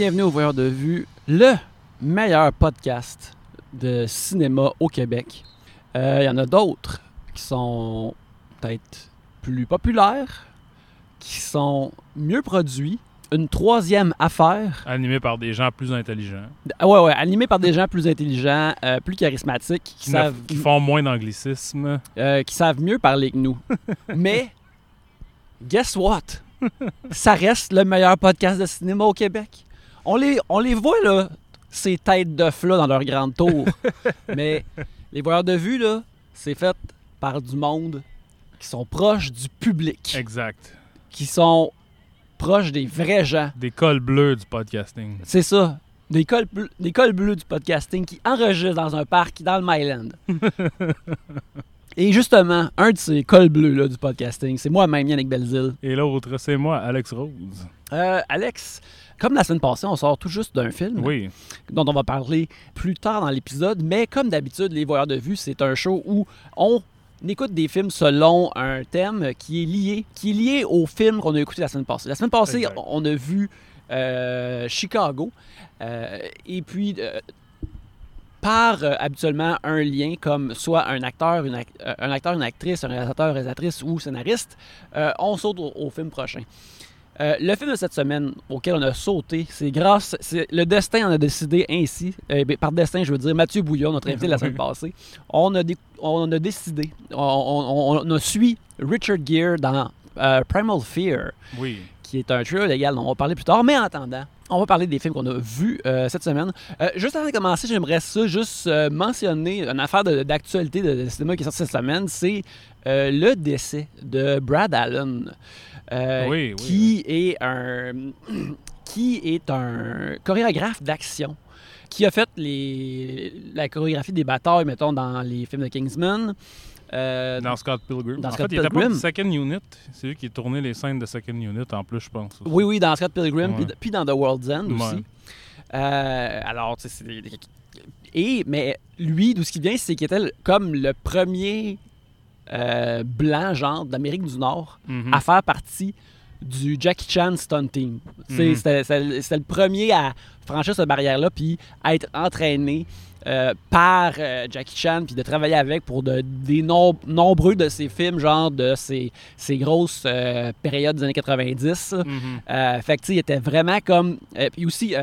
Re-bienvenue au Voyeur de Vue, le meilleur podcast de cinéma au Québec. Euh, Il y en a d'autres qui sont peut-être plus populaires, qui sont mieux produits. Une troisième affaire, Animé par des gens plus intelligents, ah ouais, ouais, animée par des gens plus intelligents, euh, plus charismatiques, qui savent, qui font moins d'anglicisme. euh, qui savent mieux parler que nous. Mais, guess what? Ça reste le meilleur podcast de cinéma au Québec. On les, on les voit, là, ces têtes d'œufs là dans leur grande tour. Mais les voyeurs de vue, là, c'est fait par du monde qui sont proches du public, Exact. qui sont proches des vrais gens. Des cols bleus du podcasting. C'est ça. Des cols, bleu- des cols bleus du podcasting qui enregistrent dans un parc dans le Myland. Et justement, un de ces cols bleus là, du podcasting, c'est moi-même, Yannick Belzile. Et l'autre, c'est moi, Alex Rose. Euh, Alex, comme la semaine passée, on sort tout juste d'un film Oui, dont on va parler plus tard dans l'épisode, mais comme d'habitude, Les Voyeurs de Vue, c'est un show où on écoute des films selon un thème qui est lié, qui est lié au film qu'on a écouté la semaine passée. La semaine passée, Exact. on a vu euh, Chicago, euh, et puis euh, par euh, habituellement un lien comme soit un acteur, une, ac- euh, un acteur, une actrice, un réalisateur, réalisatrice ou scénariste, euh, on saute au, au film prochain. Euh, le film de cette semaine auquel on a sauté, c'est grâce. c'est- le destin en a décidé ainsi. Euh, ben, par destin, je veux dire Mathieu Bouillon, notre invité de la semaine passée. On a, on a décidé, on, on- on- on a suivi Richard Gere dans euh, Primal Fear, oui. qui est un thriller légal dont on va parler plus tard. Mais en attendant, on va parler des films qu'on a vus euh, cette semaine. Euh, juste avant de commencer, j'aimerais ça juste euh, mentionner une affaire d'actualité de, de cinéma qui est sortie cette semaine. C'est le décès de Brad Allen. Euh, Oui, oui, qui est un qui est un chorégraphe d'action qui a fait les, la chorégraphie des batailles, mettons, dans les films de Kingsman. Euh, Dans Scott Pilgrim. Dans en Scott fait, il était pas Pilgrim. Second Unit. C'est lui qui a tourné les scènes de Second Unit en plus, je pense. Oui, oui, dans Scott Pilgrim, Ouais. puis, dans The World's End aussi. Ouais. Euh, alors, tu sais, c'est Et, mais lui, d'où ce qui vient, c'est qu'il était comme le premier euh, blanc, genre, d'Amérique du Nord, Mhm. à faire partie du Jackie Chan Stunt Team. Mhm. C'était le premier à franchir cette barrière-là, puis à être entraîné euh, par euh, Jackie Chan, puis de travailler avec pour de- des nom- nombreux de ses films, genre de ces, ces grosses euh, périodes des années 90. là. Mhm. Euh, fait que, il était vraiment comme. puis aussi,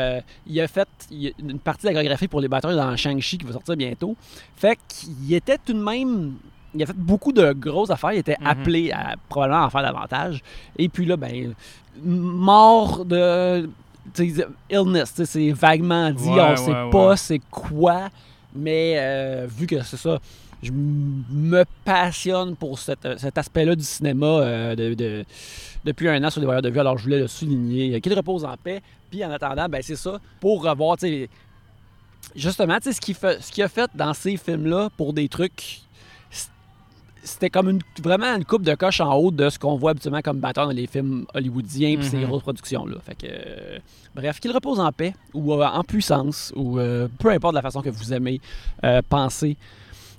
il a fait il a- une partie de la chorégraphie pour les batailles dans Shang-Chi qui va sortir bientôt. Fait qu'il était tout de même. Il a fait beaucoup de grosses affaires. Il était Mhm. appelé à probablement en faire davantage. Et puis là, ben, mort de. illness, c'est vaguement dit, Ouais, on sait ouais, pas ouais. c'est quoi, mais euh, vu que c'est ça, je me passionne pour cette- cet aspect-là du cinéma euh, de- de- depuis un an sur les voyeurs de vue, alors je voulais le souligner. Qu'il repose en paix, puis en attendant, ben c'est ça, pour revoir, justement, tu sais, ce qu'il ce qu'il a fait dans ces films-là pour des trucs c'était comme une, vraiment une coupe de coche en haut de ce qu'on voit habituellement comme batteur dans les films hollywoodiens puis ces Mhm. grosses productions-là. Fait que, euh, bref, qu'il repose en paix ou euh, en puissance ou euh, peu importe la façon que vous aimez euh, penser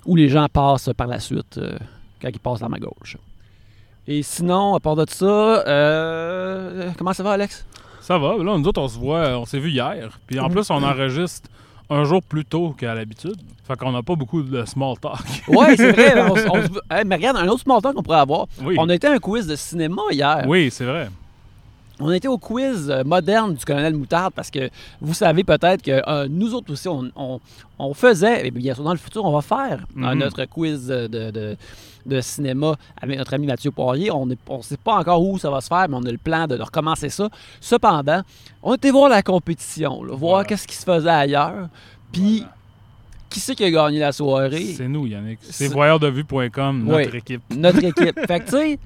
où les gens passent par la suite euh, quand ils passent à ma gauche. Et sinon, à part de ça, euh, comment ça va, Alex? Ça va. Là, nous autres, on se voit, on s'est vu hier. Puis en Mhm. plus, on enregistre un jour plus tôt qu'à l'habitude. Fait qu'on n'a pas beaucoup de small talk. Ouais, c'est vrai. on, on mais regarde, un autre small talk qu'on pourrait avoir. Oui. On a été à un quiz de cinéma hier. Oui, c'est vrai. On était au quiz euh, moderne du colonel Moutarde parce que vous savez peut-être que euh, nous autres aussi, on, on- on faisait, et bien sûr dans le futur, on va faire euh, Mhm. notre quiz de, de- de cinéma avec notre ami Mathieu Poirier. On ne sait pas encore où ça va se faire, mais on a le plan de, de recommencer ça. Cependant, on était voir la compétition, là, voir Voilà. qu'est-ce qui se faisait ailleurs. Puis, Voilà. qui c'est qui a gagné la soirée? C'est nous, Yannick. C'est C'est- voyeurdevue.com, notre Oui. équipe. notre équipe. fait que, tu sais,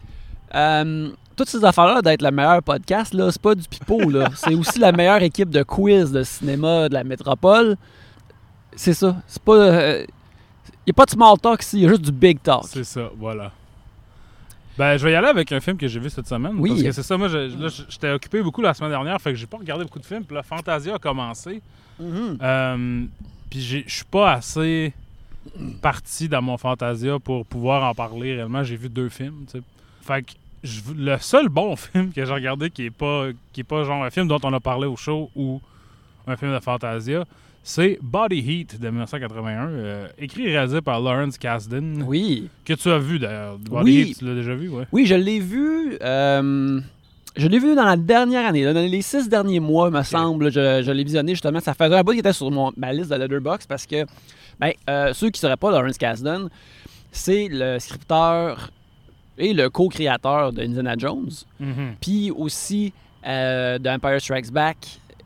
euh, toutes ces affaires-là d'être le meilleur podcast, là, c'est pas du pipeau, là. C'est aussi la meilleure équipe de quiz de cinéma de la métropole. C'est ça. C'est pas. Il n'y a pas de small talk ici, il y a juste du big talk. C'est ça, voilà. Ben, je vais y aller avec un film que j'ai vu cette semaine. Oui. Parce que c'est ça, moi, j'étais occupé beaucoup la semaine dernière, fait que j'ai pas regardé beaucoup de films. Puis là, Fantasia a commencé. Mhm. Euh, puis je suis pas assez parti dans mon Fantasia pour pouvoir en parler réellement. J'ai vu deux films, tu sais. Fait que je- le seul bon film que j'ai regardé qui est pas qui est pas genre un film dont on a parlé au show ou un film de Fantasia, c'est Body Heat de 1981, euh, écrit et réalisé par Lawrence Kasdan, Oui. que tu as vu d'ailleurs. Body Oui. Heat, tu l'as déjà vu, ouais. Oui, je l'ai vu. euh, je l'ai vu dans la dernière année, là, dans les six derniers mois, me semble. Je, je l'ai visionné justement. Ça faisait un bout qui était sur mon- ma liste de Letterboxd parce que ben, euh, ceux qui ne sauraient pas Lawrence Kasdan, c'est le scripteur et le co-créateur de Indiana Jones, Mhm. puis aussi euh, de Empire Strikes Back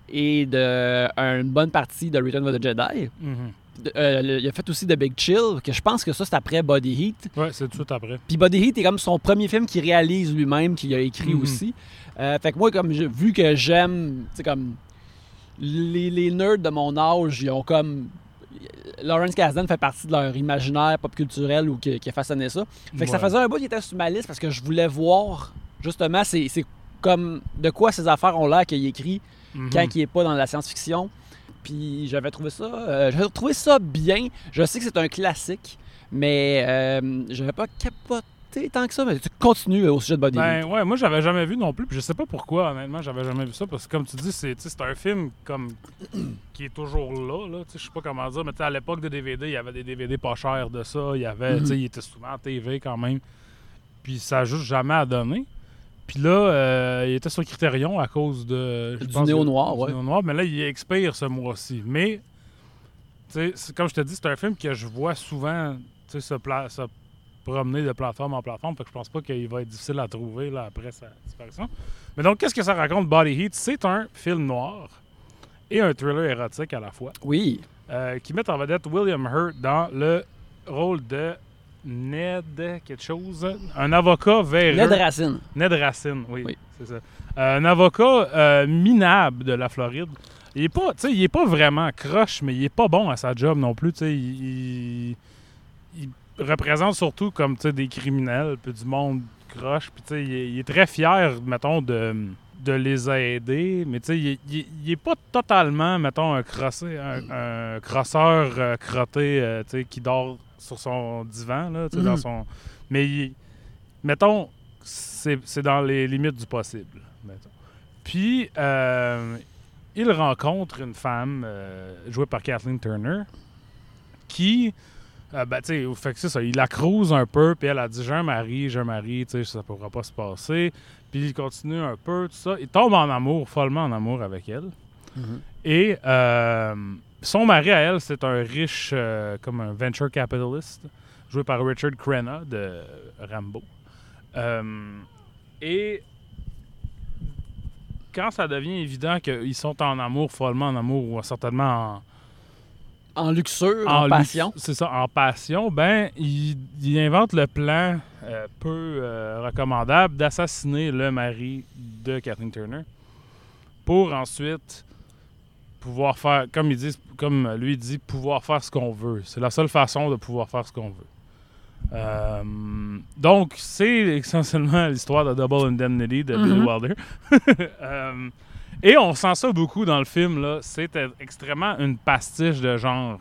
et de une bonne partie de Return of the Jedi. Mhm. De- euh, le- il a fait aussi The Big Chill, que je pense que ça, c'est après Body Heat. Ouais, c'est tout après. Puis Body Heat est comme son premier film qu'il réalise lui-même, qu'il a écrit Mhm. aussi. Euh, fait que moi, comme vu que j'aime, tu sais, comme les, les nerds de mon âge, ils ont comme. Lawrence Kasdan fait partie de leur imaginaire pop culturel ou qui, qui a façonné ça. Fait que ça faisait un bout qui était sur ma liste parce que je voulais voir, justement, c'est comme de quoi ces affaires ont l'air qu'il écrit Mhm. quand il est pas dans la science-fiction. Puis j'avais trouvé ça, euh, j'avais trouvé ça bien. Je sais que c'est un classique, mais euh, j'avais pas capoté tant que ça. Mais tu continues au sujet de Body Ben Heat. ouais, moi j'avais jamais vu non plus, puis je sais pas pourquoi honnêtement, j'avais jamais vu ça parce que comme tu dis, c'est un film comme qui est toujours là là, je sais pas comment dire, mais à l'époque des DVD, il y avait des DVD pas chers de ça, il y avait tu sais, il était souvent à TV quand même. Puis ça a juste jamais à donner. Puis là, euh, il était sur Criterion à cause de Du pense Néo que- Noir, du ouais. Néo Noir, mais là il expire ce mois-ci. Mais tu sais, c'est- comme je te dis, c'est un film que je vois souvent tu sais, se, pla- se promener de plateforme en plateforme. Fait que je pense pas qu'il va être difficile à trouver là, après sa disparition. Mais donc, qu'est-ce que ça raconte Body Heat? C'est un film noir et un thriller érotique à la fois Oui. euh, qui met en vedette William Hurt dans le rôle de Ned quelque chose? Un avocat véreux. Ned Racine. Ned Racine, oui, Oui. c'est ça. Euh, un avocat euh, minable de la Floride. Il est pas, il est pas vraiment croche, mais il est pas bon à sa job non plus. il représente surtout comme des criminels, puis du monde croche. Puis il, est- il est très fier, mettons, de, de les aider, mais tu sais, il, il est- il est pas totalement, mettons, un crossé, un, un crosseur euh, crotté, euh, qui dort sur son divan, là, dans Mhm. son... Mais mettons, c'est c'est dans les limites du possible. mettons. Puis, euh, il rencontre une femme euh, jouée par Kathleen Turner qui, euh, ben, tu sais, fait que c'est ça, il la crouse un peu, puis elle a dit J'ai un mari, j'ai un mari, tu sais, ça pourra pas se passer. Puis il continue un peu, tout ça. Il tombe en amour, follement en amour avec elle. Et euh, son mari à elle, c'est un riche, euh, comme un venture capitalist, joué par Richard Crenna de Rambo. Euh, et quand ça devient évident qu'ils sont en amour, follement en amour, ou certainement En luxure, en, en, en passion. C'est ça, en passion, ben, il, il invente le plan euh, peu euh, recommandable d'assassiner le mari de Kathleen Turner pour ensuite pouvoir faire, comme il dit, comme lui dit, pouvoir faire ce qu'on veut. C'est la seule façon de pouvoir faire ce qu'on veut. Euh, donc, c'est essentiellement l'histoire de Double Indemnity de Billy Mhm. Wilder. Et on sent ça beaucoup dans le film, là. C'est euh, extrêmement une pastiche de genre.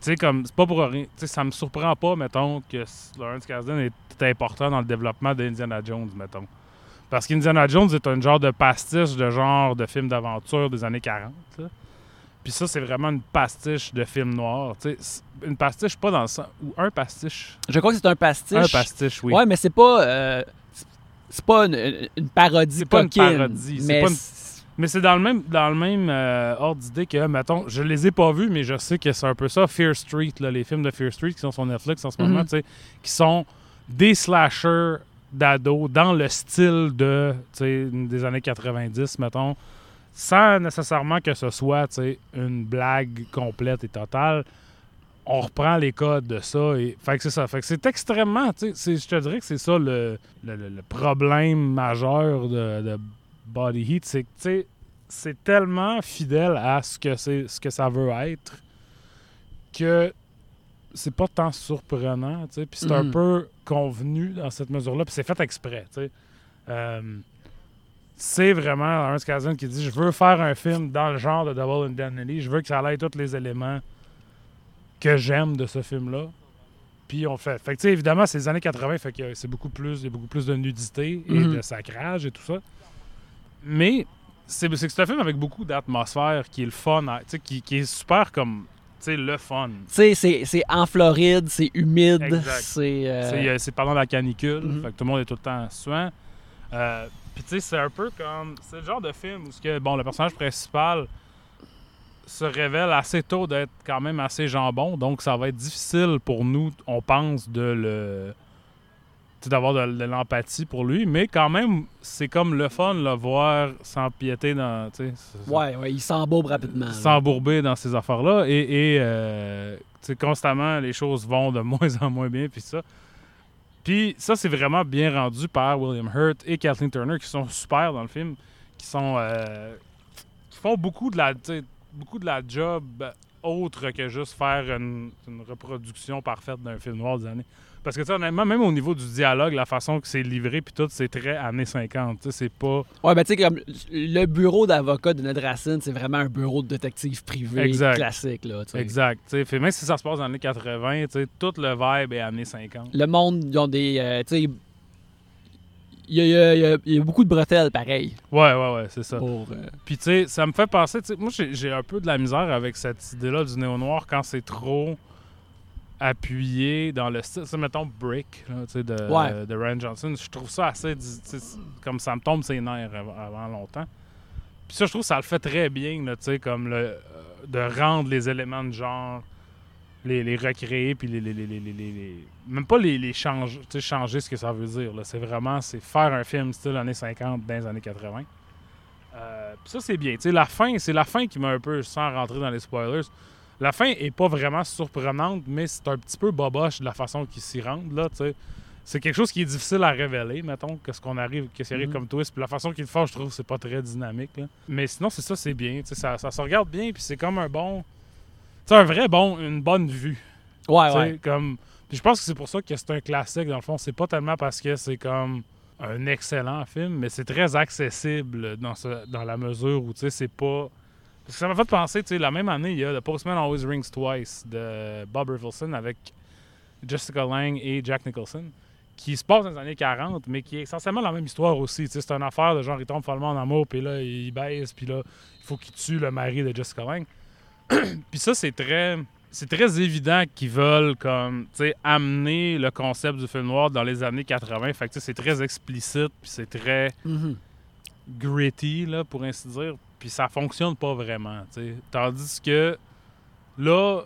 Tu sais, comme, c'est pas pour rien. Tu sais, ça me surprend pas, mettons, que Lawrence Kasdan est important dans le développement d'Indiana Jones, mettons. Parce qu'Indiana Jones est un genre de pastiche de genre de film d'aventure des années 40. là. Puis ça, c'est vraiment une pastiche de film noir. Tu sais, c'est une pastiche, pas dans le sens. Ou un pastiche. Je crois que c'est un pastiche. Un pastiche, oui. Ouais, mais c'est pas. euh, c'est- pas une, une parodie C'est pas une parodie, c'est pas une- Mais c'est dans le même, dans le même euh, ordre d'idée que, mettons, je les ai pas vus, mais je sais que c'est un peu ça, Fear Street, là, les films de Fear Street qui sont sur Netflix en ce moment, Mhm. tu sais, qui sont des slashers d'ados dans le style de, des années 90, mettons, sans nécessairement que ce soit, tu sais, une blague complète et totale. On reprend les codes de ça. Et, fait que c'est ça. Fait que c'est extrêmement, je te dirais que c'est ça le, le- le- le problème majeur de, de Body Heat, c'est que, tu sais, c'est tellement fidèle à ce que, c'est, ce que ça veut être que c'est pas tant surprenant, tu sais. Puis c'est un Mhm. peu convenu dans cette mesure-là. Puis c'est fait exprès, tu sais. Euh, c'est vraiment Lawrence Kasdan qui dit Je veux faire un film dans le genre de Double Indemnity. Je veux que ça aille tous les éléments que j'aime de ce film-là. Puis on fait. Fait que, tu sais, évidemment, c'est les années 80, fait que c'est beaucoup plus, il y a beaucoup plus de nudité et Mhm. de sacrage et tout ça. Mais c'est que c'est un film avec beaucoup d'atmosphère qui est le fun, sais, qui, qui est super comme, le fun. C'est- c'est en Floride, c'est humide, c'est... euh, C'est, euh, pendant la canicule, Mhm. fait que tout le monde est tout le temps suant. Euh, Puis tu sais, c'est un peu comme. C'est le genre de film où que, bon, le personnage principal se révèle assez tôt d'être quand même assez jambon, donc ça va être difficile pour nous, on pense, de le. D'avoir de, de l'empathie pour lui, mais quand même, c'est comme le fun le voir s'empiéter dans. Ouais, ouais, il s'embourbe rapidement. s'embourber dans ces affaires-là et, et euh, constamment les choses vont de moins en moins bien puis ça. Puis ça c'est vraiment bien rendu par William Hurt et Kathleen Turner qui sont super dans le film, qui sont euh, qui font beaucoup de la beaucoup de la job autre que juste faire une, une reproduction parfaite d'un film noir des années. Parce que tu sais, honnêtement, même au niveau du dialogue, la façon que c'est livré puis tout, c'est très années 50. Tu sais, c'est pas Ouais, ben tu sais, comme le bureau d'avocat de Ned Racine, c'est vraiment un bureau de détective privé Exact. classique, là, exact. Fait même si ça se passe dans les années 80, tu sais, tout le vibe est années 50. Le monde, ils ont des... euh, tu sais... Il y a, il y a- il y a- beaucoup de bretelles, pareil. Ouais, ouais, ouais, c'est ça. Pour, euh, Puis, tu sais, ça me fait penser, moi, j'ai j'ai un peu de la misère avec cette idée-là du néo-noir quand c'est trop appuyé dans le style. Mettons Brick, là, de, Ouais. de Ryan Johnson. Je trouve ça assez. comme ça me tombe ses nerfs avant, longtemps. Puis ça, je trouve que ça le fait très bien, là, comme le, euh, de rendre les éléments de genre, les, les recréer, puis les, les, les, Même pas les, les changer, changer ce que ça veut dire. C'est vraiment, c'est faire un film style années 50 dans les années 80. Euh, puis ça, c'est bien. La fin, c'est la fin qui m'a un peu, sans rentrer dans les spoilers, la fin est pas vraiment surprenante, mais c'est un petit peu boboche de la façon qu'ils s'y rendent, là, tu. C'est quelque chose qui est difficile à révéler, mettons, qu'est-ce qu'on arrive, qu'est-ce qui arrive Mhm. comme twist. Puis la façon qu'ils le font, je trouve, c'est pas très dynamique, là. Mais sinon, c'est ça, c'est bien. Ça, ça se regarde bien, puis c'est comme un bon... Sais, un vrai bon, une bonne vue. Ouais, ouais. Comme... Puis je pense que c'est pour ça que c'est un classique, dans le fond. C'est pas tellement parce que c'est comme un excellent film, mais c'est très accessible dans, ce... dans la mesure où, tu sais, c'est pas... Parce que ça m'a fait penser, tu sais, la même année, il y a The Postman Always Rings Twice de Bob Wilson avec Jessica Lange et Jack Nicholson, qui se passe dans les années 40, mais qui est essentiellement la même histoire aussi. Tu sais, c'est une affaire de genre, il tombe follement en amour, puis là, il baisse, puis là, il faut qu'il tue le mari de Jessica Lange. puis ça, c'est très c'est très évident qu'ils veulent comme tu sais amener le concept du film noir dans les années 80 fait que tu sais, c'est très explicite puis c'est très Mhm. gritty là pour ainsi dire puis ça fonctionne pas vraiment tu sais. tandis que là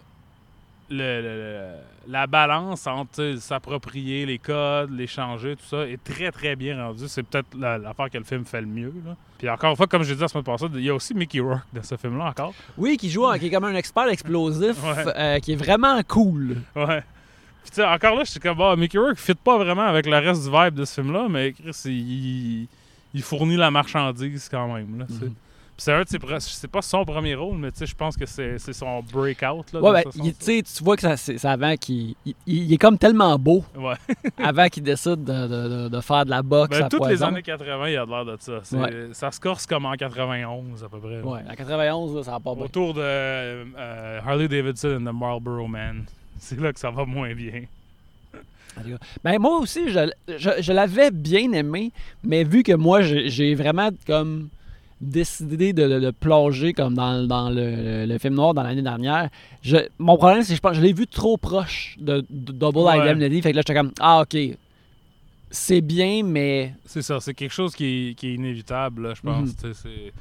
le- la balance entre s'approprier les codes, les changer, tout ça est très très bien rendu. C'est peut-être la- l'affaire que le film fait le mieux. là. Puis encore une fois, comme je l'ai dit la semaine passée, il y a aussi Mickey Rourke dans ce film-là encore. Oui, qui joue, qui est comme un expert explosif, Ouais. euh, qui est vraiment cool. Ouais. Puis tu sais, encore là, je suis comme, bon, Mickey Rourke fit pas vraiment avec le reste du vibe de ce film-là, mais Chris, il, il fournit la marchandise quand même. Là, sais. C'est un de c'est pas son premier rôle, mais je pense que c'est son breakout. Là, Ouais, ben, il- tu vois que ça- c'est avant qu'il. Il, il est comme tellement beau Ouais. avant qu'il décide de, de- de- de faire de la boxe Ben, à toutes les années 80, il y a de l'air de ça. Ouais. Ça se corse comme en 91 à peu près. Ouais, en 91, là, ça va pas bien. Autour de euh, Harley Davidson and the Marlboro Man. C'est là que ça va moins bien. Ben, moi aussi, je, je, je l'avais bien aimé, mais vu que moi, j'ai vraiment comme décidé de, de plonger comme dans, dans le, le film noir dans l'année dernière, je, mon problème, c'est que je pense je l'ai vu trop proche de, de Double Ouais. Indemnity. Fait que là, j'étais comme, ah, ok, c'est bien, mais C'est ça, c'est quelque chose qui est, qui est inévitable, là, je pense. Mhm. C'est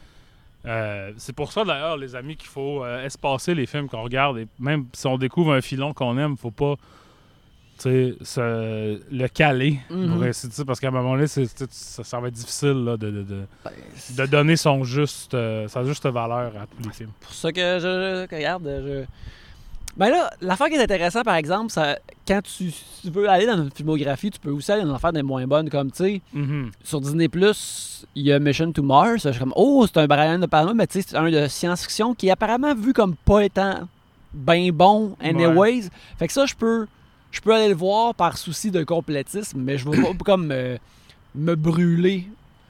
euh, c'est pour ça, d'ailleurs, les amis, qu'il faut euh, espacer les films qu'on regarde. Et même si on découvre un filon qu'on aime, faut pas se- le caler, pour ainsi dire, parce qu'à un moment donné, ça, ça va être difficile là, de, de, de- ben, de donner son juste, euh, sa juste valeur à tous les films. pour ça que je, regarde, je... Ben là, l'affaire qui est intéressante, par exemple, ça, quand tu, tu veux aller dans une filmographie, tu peux aussi aller dans une affaire des moins bonnes, comme, tu sais, Mhm. sur Disney+, il y a Mission to Mars. Je suis comme, oh, c'est un Brian De Palma, mais tu sais, c'est un de science-fiction qui est apparemment vu comme pas étant bien bon, anyways. Fait que ça, je peux, je peux aller le voir par souci de complétisme, mais je veux pas comme me, me brûler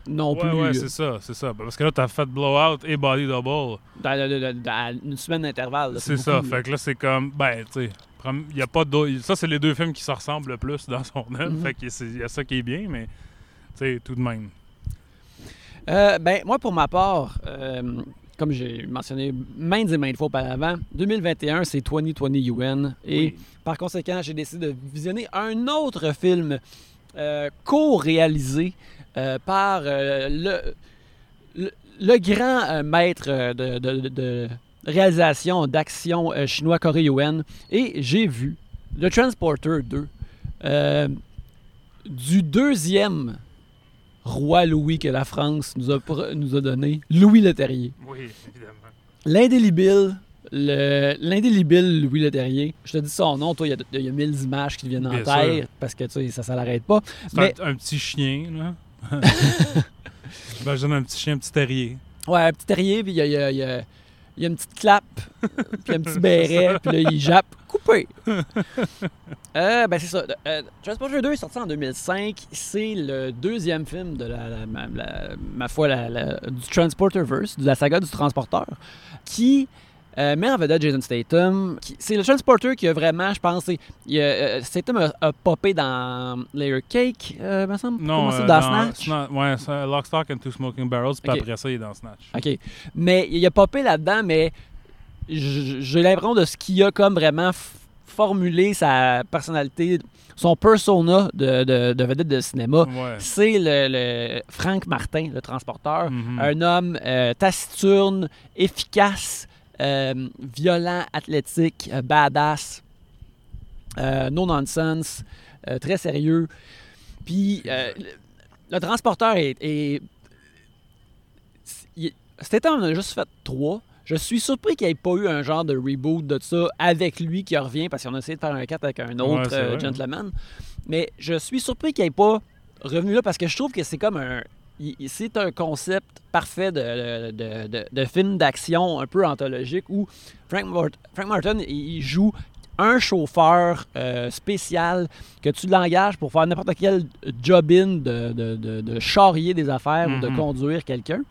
non Ouais, plus. ouais, c'est ça, c'est ça. Parce que là, t'as fait Blowout et Body Double. dans, une semaine d'intervalle. C'est ça. là. Fait que là, c'est comme, ben, tu sais, prom- il y a pas d'autres- Ça, c'est les deux films qui se ressemblent le plus dans son œuvre. Mhm. Fait y a ça qui est bien, mais tu sais, tout de même. Euh, ben, moi, pour ma part, euh, comme j'ai mentionné maintes et maintes fois auparavant, 2021, c'est 2020 UN. Et Oui. par conséquent, j'ai décidé de visionner un autre film euh, co-réalisé euh, par euh, le, le, le grand maître de, de- de- de réalisation d'action chinois coréen. Et j'ai vu le Transporter 2 euh, du deuxième roi Louis que la France nous a, pro- nous a donné, Louis Leterrier. Oui, évidemment. L'indélébile, le- l'indélébile Louis Leterrier. Je te dis son nom, toi, il y a- il y, a mille images qui te viennent en tête sûr. parce que tu sais, ça, ça l'arrête pas. C'est Mais- un, un petit chien, là. J'imagine un petit chien, un petit terrier. Ouais, un petit terrier, puis il y a, il y a- il y a- il y a une petite clap, puis un petit béret, puis là, il jappe. Coupé! Euh, ben, c'est ça. Euh, Transporter 2 est sorti en 2005. C'est le deuxième film de la, la- ma, la- ma foi, la- la- du Transporterverse, de la saga du transporteur, qui euh, met en vedette Jason Statham. C'est le Transporter qui a vraiment, je pense, il a, euh, Statham a, a popé dans Layer Cake, euh, me semble? Non, ça, euh, dans, dans Snatch? Sna- ouais, c'est Lock, Stock and Two Smoking Barrels, puis Ok. après ça, il est dans Snatch. OK. Mais il a popé là-dedans, mais j'ai l'impression de ce qu'il a comme vraiment formulé sa personnalité, son persona de, de, de vedette de cinéma. Ouais. C'est le, le Frank Martin, le transporteur. Mhm. Un homme euh, taciturne, efficace, euh, violent, athlétique, euh, badass, euh, no nonsense, euh, très sérieux. Puis le, transporteur est. cet été, on en a juste fait trois. Je suis surpris qu'il n'y ait pas eu un genre de reboot de ça avec lui qui revient parce qu'on a essayé de faire un 4 avec un autre Ouais, hein. gentleman. Mais je suis surpris qu'il n'ait pas revenu là parce que je trouve que c'est comme un. C'est un concept parfait de, de, de- de film d'action un peu anthologique où Frank, Mart- Frank Martin il joue un chauffeur euh, spécial que tu l'engages pour faire n'importe quel job-in de charrier des affaires ou de Mhm. conduire quelqu'un.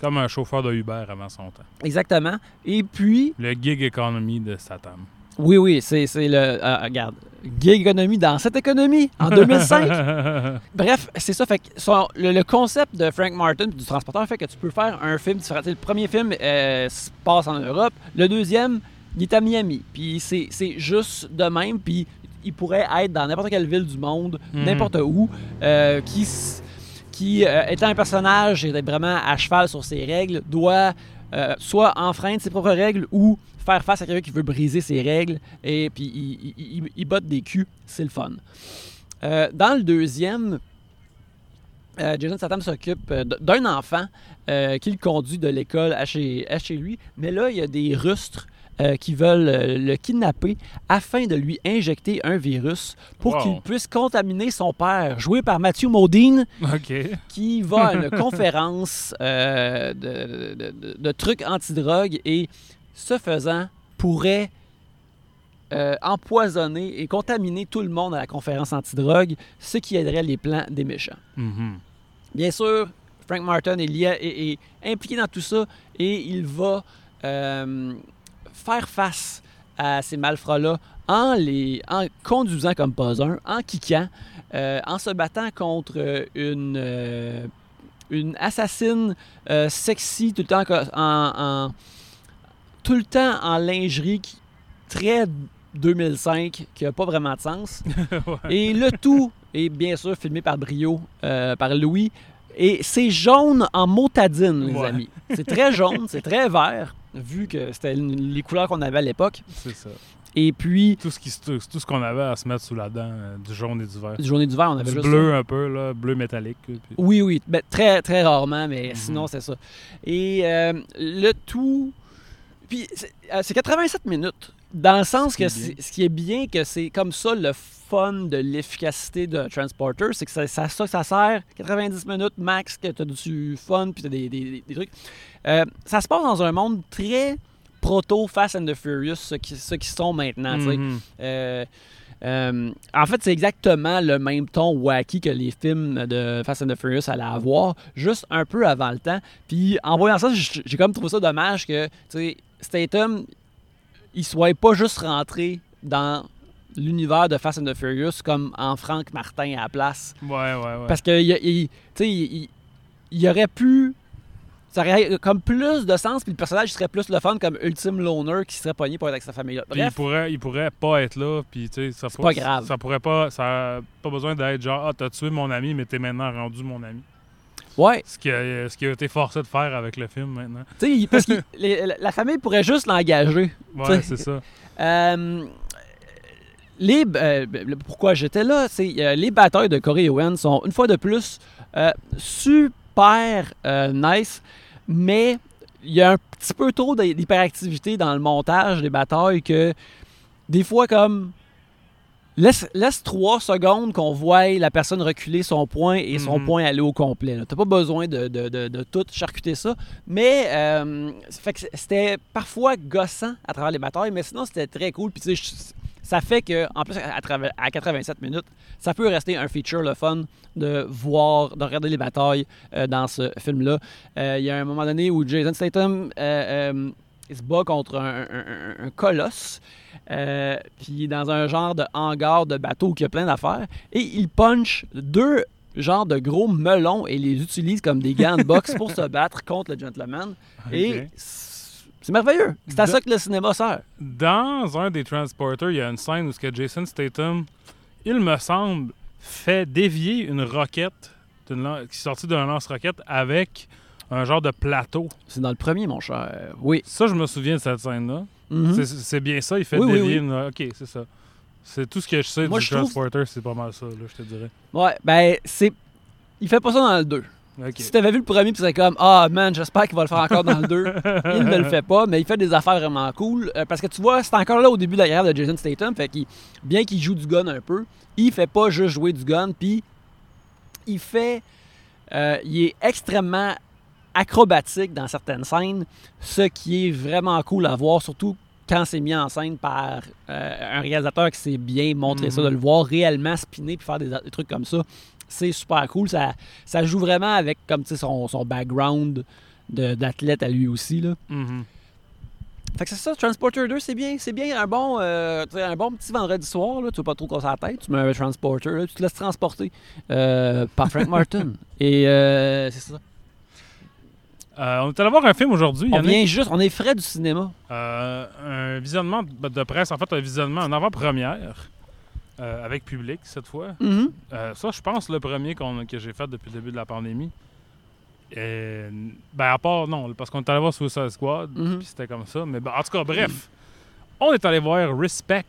Comme un chauffeur de Uber avant son temps. Exactement. Et puis, Le gig economy de Satan. Oui, oui, c'est le. euh, regarde, gig économie dans cette économie en 2005. Bref, c'est ça. Fait que son- le, le concept de Frank Martin du transporteur fait que tu peux faire un film différent. Le premier film euh, se passe en Europe. Le deuxième, il est à Miami. Puis c'est juste de même. Puis il pourrait être dans n'importe quelle ville du monde, Mhm. n'importe où, euh, qui, qui euh, étant un personnage et d'être vraiment à cheval sur ses règles, doit euh, soit enfreindre ses propres règles ou faire face à quelqu'un qui veut briser ses règles et puis il, il, il- il botte des culs. C'est le fun. Euh, dans le deuxième, euh, Jason Statham s'occupe euh, d'un enfant qu'il conduit de l'école à chez, à chez lui. Mais là, il y a des rustres euh, qui veulent euh, le kidnapper afin de lui injecter un virus pour Wow. qu'il puisse contaminer son père, joué par Matthew Modine, qui va à une conférence euh, de, de- de- de trucs antidrogue et, ce faisant, pourrait euh, empoisonner et contaminer tout le monde à la conférence antidrogue, ce qui aiderait les plans des méchants. Mhm. Bien sûr, Frank Martin est, lié, est- est impliqué dans tout ça et il va euh, faire face à ces malfrats-là en les en conduisant comme pas un, en kickant, euh, en se battant contre une, une assassine sexy tout le temps en, en- tout le temps en lingerie qui- très 2005 qui a pas vraiment de sens. Et le tout est bien sûr filmé par Brio, euh, par Louis. Et c'est jaune en motadine, les Ouais. amis. C'est très jaune, c'est très vert, vu que c'était les couleurs qu'on avait à l'époque. C'est ça. Et puis, Tout ce qui se- tout ce qu'on avait à se mettre sous la dent, euh, du jaune et du vert. du journée d'hiver, on avait Du juste bleu un peu, là, bleu métallique. puis- Oui, oui, ben, très, très rarement, mais Mhm. sinon, c'est ça. Et euh, le tout. Puis, c'est euh, c'est 87 minutes. Dans le sens que ce qui est bien, que c'est comme ça le fun de l'efficacité de Transporter, c'est que ça, ça, ça, ça sert 90 minutes max, que tu as du fun, puis tu as des, des- des trucs. Euh, ça se passe dans un monde très proto Fast and the Furious, ce qui, qui sont maintenant. Mhm. Euh, euh, en fait, c'est exactement le même ton wacky que les films de Fast and the Furious allaient avoir, juste un peu avant le temps. Puis en voyant ça, j'ai comme trouvé ça dommage que, tu sais, Statham, il soit pas juste rentré dans l'univers de Fast and the Furious comme en Frank Martin à la place. Ouais, ouais, ouais. Parce que il, il- tu sais, il, il- il aurait pu. Ça aurait comme plus de sens, puis le personnage serait plus le fun comme Ultime Loner qui serait pogné pour être avec sa famille. Il pourrait, il pourrait pas être là, puis tu sais, ça pour- pas grave. Ça pourrait pas, ça a pas besoin d'être genre, ah, t'as tué mon ami, mais t'es maintenant rendu mon ami. Ouais. Ce qui, a, ce qui a été forcé de faire avec le film maintenant. Tu sais, parce que la famille pourrait juste l'engager. Ouais, T'sais. c'est ça. Euh, les, euh, pourquoi j'étais là, c'est euh, les batailles de Corey Owen sont une fois de plus euh, super nice, mais il y a un petit peu trop d'hy- d'hyperactivité dans le montage des batailles que des fois comme laisse, laisse trois secondes qu'on voit la personne reculer son point et son Mhm. point aller au complet. là. T'as pas besoin de, de- de- de tout charcuter ça, mais euh, c'était parfois gossant à travers les batailles, mais sinon c'était très cool. Puis tu ça fait que en plus à, travers- à 87 minutes, ça peut rester un feature le fun de voir, de regarder les batailles euh, dans ce film-là. Euh, Il y a un moment donné où Jason Statham il se bat contre un, un- un- un colosse. euh, puis il est dans un genre de hangar de bateau qui a plein d'affaires. Et il punch deux genres de gros melons et les utilise comme des gants de boxe pour se battre contre le gentleman. Et c'est merveilleux. C'est à ça que le cinéma sert. Dans un des transporters, il y a une scène où ce que Jason Statham, il me semble, fait dévier une roquette qui est sortie d'un lance-roquette avec un genre de plateau. C'est dans le premier, mon cher. Oui. Ça, je me souviens de cette scène-là. Mhm. C'est- C'est bien ça, il fait Oui, dévier oui. une... Ok, c'est ça. C'est tout ce que je sais Moi, du je trouve- transporter, c'est pas mal ça, là, je te dirais. Ouais, ben, c'est. Il fait pas ça dans le 2. Ok. Si t'avais vu le premier, puis c'est comme, ah man, j'espère qu'il va le faire encore dans le 2. il ne le fait pas, mais il fait des affaires vraiment cool. Euh, parce que tu vois, c'est encore là au début de la carrière de Jason Statham. Fait qu'il, bien qu'il joue du gun un peu, il fait pas juste jouer du gun, puis il fait. euh, il est extrêmement acrobatique dans certaines scènes, ce qui est vraiment cool à voir, surtout quand c'est mis en scène par euh, un réalisateur qui sait bien montrer ça, Mhm. de le voir réellement spinner puis faire des, des trucs comme ça. C'est super cool. Ça, ça joue vraiment avec comme son, son background d'athlète à lui aussi. Là. Mhm. Fait que c'est ça, Transporter 2, c'est bien, c'est bien un bon, euh, un bon petit vendredi soir. Là. Tu veux pas trop casser la tête, tu mets un Transporter, là, tu te laisses transporter euh, par Frank Martin. Et euh, c'est ça. Euh, on est allé voir un film aujourd'hui. On vient juste, on est frais du cinéma. Euh, un visionnement de presse, en fait, un visionnement en avant-première, euh, avec public cette fois. Mhm. Euh, ça, je pense, le premier que j'ai fait depuis le début de la pandémie. Et, ben, à part, non, parce qu'on est allé voir Suicide Squad, Mhm. puis c'était comme ça. Mais ben, en tout cas, bref, on est allé voir Respect,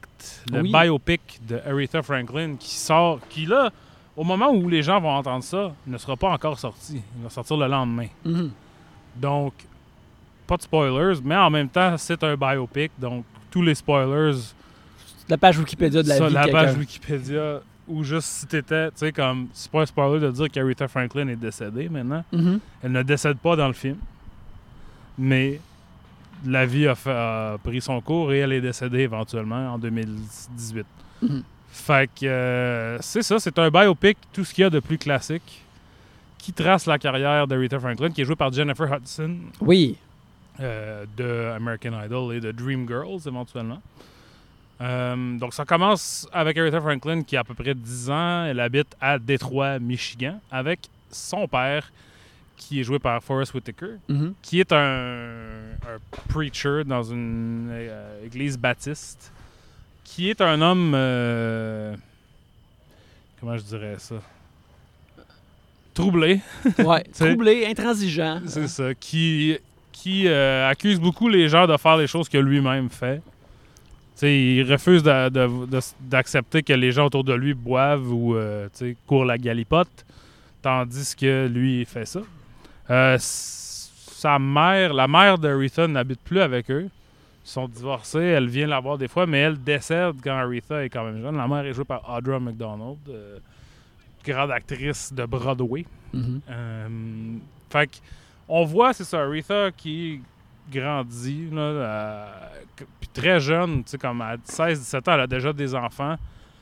le Oui. biopic de Aretha Franklin, qui sort, qui là, au moment où les gens vont entendre ça, ne sera pas encore sorti. Il va sortir le lendemain. Donc, pas de spoilers, mais en même temps, c'est un biopic, donc tous les spoilers La page Wikipédia de la sur vie de la page. Wikipédia, ou juste si t'étais, tu sais, comme, c'est pas un spoiler de dire qu'Aretha Franklin est décédée maintenant. Mhm. Elle ne décède pas dans le film, mais la vie a, fait- a pris son cours et elle est décédée éventuellement en 2018. Mhm. Fait que euh, c'est ça, c'est un biopic, tout ce qu'il y a de plus classique, qui trace la carrière d'Aretha Franklin, qui est jouée par Jennifer Hudson, Oui. euh, de American Idol et de Dreamgirls éventuellement. Euh, donc ça commence avec Aretha Franklin qui a à peu près 10 ans. Elle habite à Détroit, Michigan, avec son père qui est joué par Forrest Whitaker, Mhm. qui est un, un preacher dans une euh, église baptiste, qui est un homme... comment je dirais ça? Troublé. Ouais. Troublé, intransigeant. C'est ça. Qui, qui euh, accuse beaucoup les gens de faire les choses que lui-même fait. Il refuse de- de- de- d'accepter que les gens autour de lui boivent ou euh, courent la galipote, tandis que lui, il fait ça. Euh, sa mère, la mère d'Aretha n'habite plus avec eux. Ils sont divorcés. Elle vient la voir des fois, mais elle décède quand Aretha est quand même jeune. La mère est jouée par Audra McDonald, euh, grande actrice de Broadway. Mhm. Euh, fait on voit, c'est ça, Aretha qui grandit, là, euh, puis très jeune, tu sais, comme à 16-17 ans, elle a déjà des enfants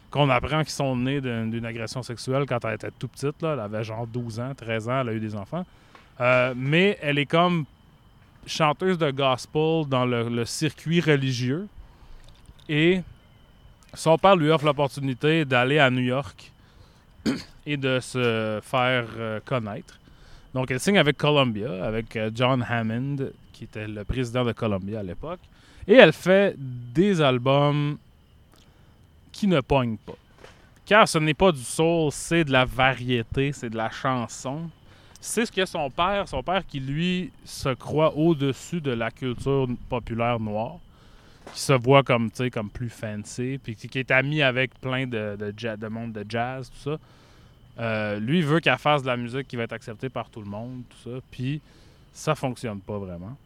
qu'on apprend qu'ils sont nés d'une d'une agression sexuelle quand elle était tout petite, là, elle avait genre 12 ans, 13 ans, elle a eu des enfants. Euh, mais elle est comme chanteuse de gospel dans le, le circuit religieux et son père lui offre l'opportunité d'aller à New York et de se faire euh, connaître. Donc, elle signe avec Columbia, avec euh, John Hammond, qui était le président de Columbia à l'époque. Et elle fait des albums qui ne pognent pas. Car ce n'est pas du soul, c'est de la variété, c'est de la chanson. C'est ce que son père, son père qui lui se croit au-dessus de la culture populaire noire, qui se voit comme, comme plus fancy, puis qui est ami avec plein de, de, monde de jazz, tout ça. Euh, lui, il veut qu'elle fasse de la musique qui va être acceptée par tout le monde, tout ça. Puis ça fonctionne pas vraiment.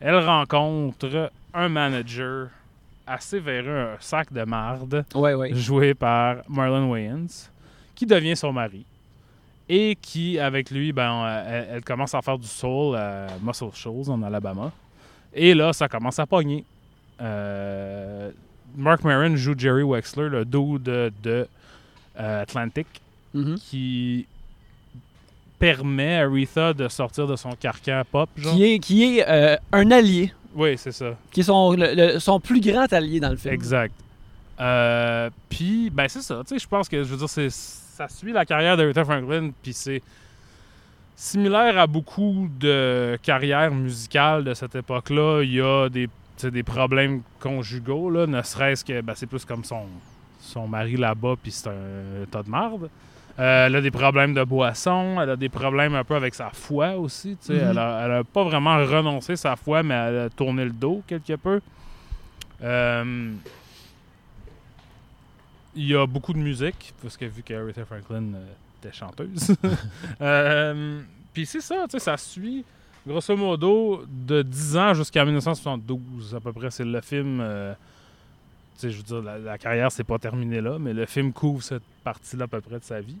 Elle rencontre un manager assez véreux, un sac de marde, Ouais, ouais. joué par Marlon Wayans, qui devient son mari. Et qui, avec lui, ben, euh, elle, elle commence à faire du soul à Muscle Shoals en Alabama. Et là, ça commence à pogner. Euh, Mark Maron joue Jerry Wexler, le dude de, de, euh, Atlantic, Mhm. qui permet à Aretha de sortir de son carcan pop. Genre. Qui est, qui est euh, un allié, Oui, c'est ça. qui est son, le- le- son plus grand allié dans le film. Exact. Euh, puis, ben c'est ça. Tu sais, je pense que, je veux dire, ça suit la carrière d'Aretha Franklin, puis c'est similaire à beaucoup de carrières musicales de cette époque-là. Il y a des, des problèmes conjugaux, là, ne serait-ce que, ben, c'est plus comme son, son mari là-bas, puis c'est un tas de marde. Euh, elle a des problèmes de boisson, elle a des problèmes un peu avec sa foi aussi. Mhm. Elle, a, elle a pas vraiment renoncé sa foi, mais elle a tourné le dos quelque peu. Euh, il y a beaucoup de musique, parce que vu qu'Aretha Franklin euh, était chanteuse. Puis c'est ça, ça suit grosso modo de 10 ans jusqu'à 1972 à peu près. C'est le film. euh, tu sais, je veux dire, la, la carrière c'est pas terminée là, mais le film couvre cette partie-là à peu près de sa vie.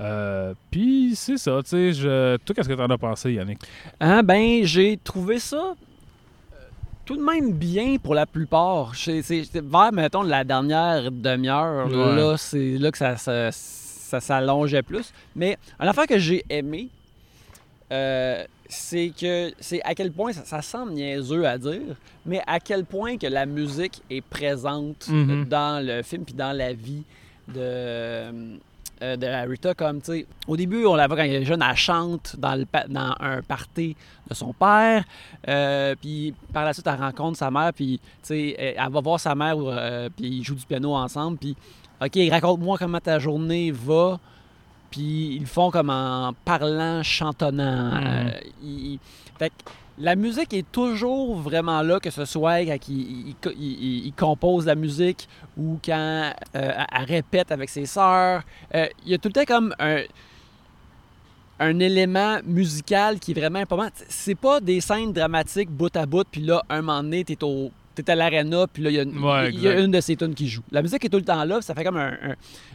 Euh, Puis c'est ça, tu sais. je- Toi, qu'est-ce que t'en as pensé, Yannick? Hein, ben, j'ai trouvé ça euh, tout de même bien pour la plupart. C'est vers, mettons, la dernière demi-heure, Ouais. là, c'est là que ça, ça, ça s'allongeait plus. Mais une affaire que j'ai aimé, euh, c'est que c'est à quel point, ça, ça semble niaiseux à dire, mais à quel point que la musique est présente Mhm. dans le film puis dans la vie de, euh, de Rita. Comme, tu sais, au début, on la voit quand elle est jeune, elle chante dans, le dans un party de son père. Euh, puis par la suite, elle rencontre sa mère, puis tu sais, elle, elle va voir sa mère, euh, puis ils jouent du piano ensemble. Puis, OK, raconte-moi comment ta journée va. Puis ils le font comme en parlant, chantonnant. Mhm. Euh, ils- fait que la musique est toujours vraiment là, que ce soit quand il, il- il- il- il compose la musique ou quand euh, elle- elle répète avec ses sœurs. Euh, il y a tout le temps comme un, un élément musical qui est vraiment important. C'est pas des scènes dramatiques bout à bout, puis là, un moment donné, t'es au t'es à l'aréna, puis là, il y a, une- Ouais, il y a exact. une de ces tunes qui joue. La musique est tout le temps là, ça fait comme un,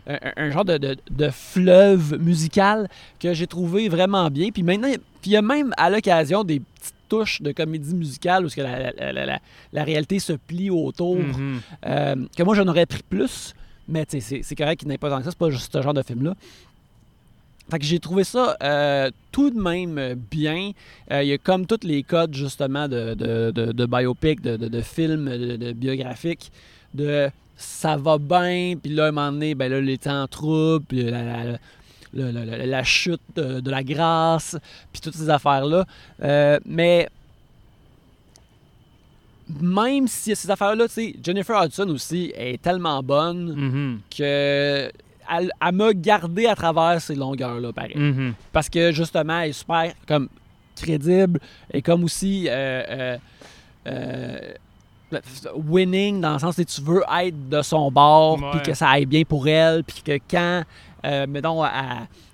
un- un- un genre de, de- de fleuve musical que j'ai trouvé vraiment bien. Puis maintenant, puis il y a même à l'occasion des petites touches de comédie musicale où que la, la- la- réalité se plie autour, Mhm. euh, que moi j'en aurais pris plus, mais c'est correct qu'il n'ait pas tant que ça, c'est pas juste ce genre de film-là. Fait que j'ai trouvé ça euh, tout de même bien. Euh, Il y a comme tous les codes justement de, de, de, de biopic, de, de, films, de, biographiques, de ça va bien, puis là, à un moment donné, ben là, les temps en trouble, puis la, la, la- la- chute de, la grâce, puis toutes ces affaires-là. Euh, mais même si ces affaires-là, tu sais, Jennifer Hudson aussi est tellement bonne Mhm. que elle m'a gardé à travers ces longueurs-là, pareil. Mhm. Parce que justement, elle est super comme crédible et comme aussi euh, euh, euh, winning dans le sens que tu veux être de son bord puis que ça aille bien pour elle puis que quand euh, mettons elle,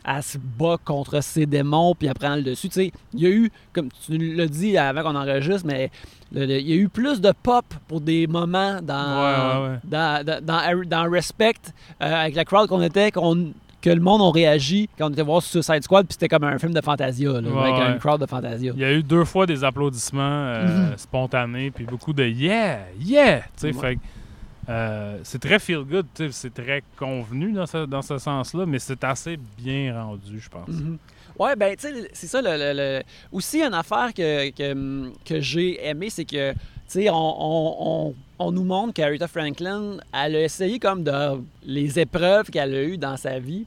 elle se bat contre ses démons puis elle prend le dessus tu sais il y a eu comme tu l'as dit avant qu'on enregistre mais le- le- il y a eu plus de pop pour des moments dans Ouais, ouais, ouais. dans, dans, dans, dans Respect euh, avec la crowd qu'on était qu'on que le monde ont réagi quand on était voir Suicide Squad puis c'était comme un film de Fantasia là, Ouais, avec ouais. une crowd de Fantasia Il y a eu deux fois des applaudissements euh, Mhm. spontanés, puis beaucoup de yeah, yeah. Tu sais, Ouais. fait euh, c'est très feel good, c'est très convenu dans ce, dans ce sens-là, mais c'est assez bien rendu, je pense. Mhm. Ouais, ben, tu sais, c'est ça. Le, le- le- Aussi, une affaire que, que, que j'ai aimé, c'est que, tu sais, on, on- on- on nous montre qu'Aretha Franklin, elle a essayé comme de les épreuves qu'elle a eues dans sa vie.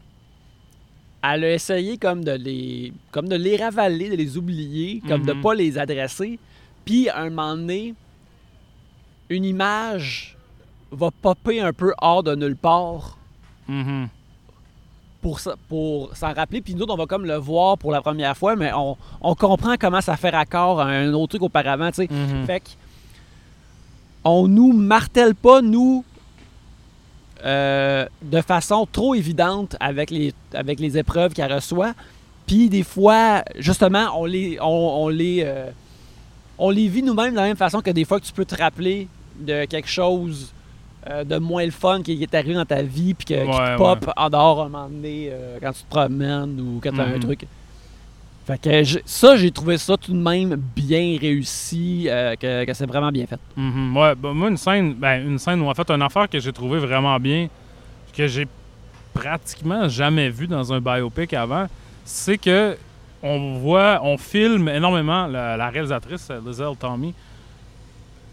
Elle a essayé comme de les comme de les ravaler, de les oublier, comme de Mhm. pas les adresser. Puis à un moment donné, une image va popper un peu hors de nulle part Mhm. pour, s'en rappeler. Puis nous autres, on va comme le voir pour la première fois, mais on, on comprend comment ça fait raccord à un autre truc auparavant, tu sais. Mhm. Fait que on nous martèle pas, nous, euh, de façon trop évidente avec les, avec les épreuves qu'elle reçoit. Puis des fois, justement, on les, on, on les, euh, on les vit nous-mêmes de la même façon que des fois que tu peux te rappeler de quelque chose euh, de moins le fun qui est arrivé dans ta vie puis que, qui Ouais, te pop en dehors un moment donné euh, quand tu te promènes ou quand tu as un Mhm. truc. Fait que je- ça, j'ai trouvé ça tout de même bien réussi, euh, que, que c'est vraiment bien fait. Mhm. Ouais, ben, moi, une scène, ben, une scène ou en fait, une affaire que j'ai trouvé vraiment bien, que j'ai pratiquement jamais vu dans un biopic avant, c'est que on voit, on filme énormément, la, la réalisatrice, Lizelle Tommy,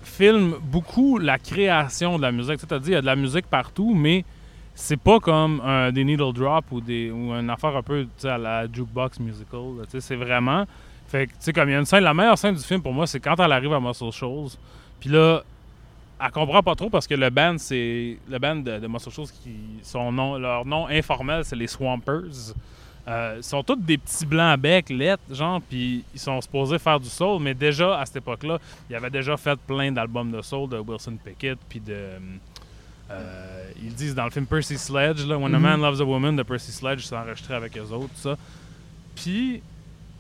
filme beaucoup la création de la musique. Dit, il y a de la musique partout, mais c'est pas comme des needle drop ou, une affaire un peu à la jukebox musical. c'est vraiment. Fait que, comme il y a une scène, la meilleure scène du film pour moi, c'est quand elle arrive à Muscle Shoals. Puis là, elle comprend pas trop parce que le band, c'est. Le band de, Muscle Shoals, qui, leur nom informel, c'est les Swampers. Euh, ils sont tous des petits blancs à bec, lettres, genre, puis ils sont supposés faire du soul, mais déjà à cette époque-là, ils avaient déjà fait plein d'albums de soul de Wilson Pickett, puis de. euh, ils disent dans le film Percy Sledge, là, When a Mhm. Man Loves a Woman de Percy Sledge, c'est enregistré avec eux autres, ça. Puis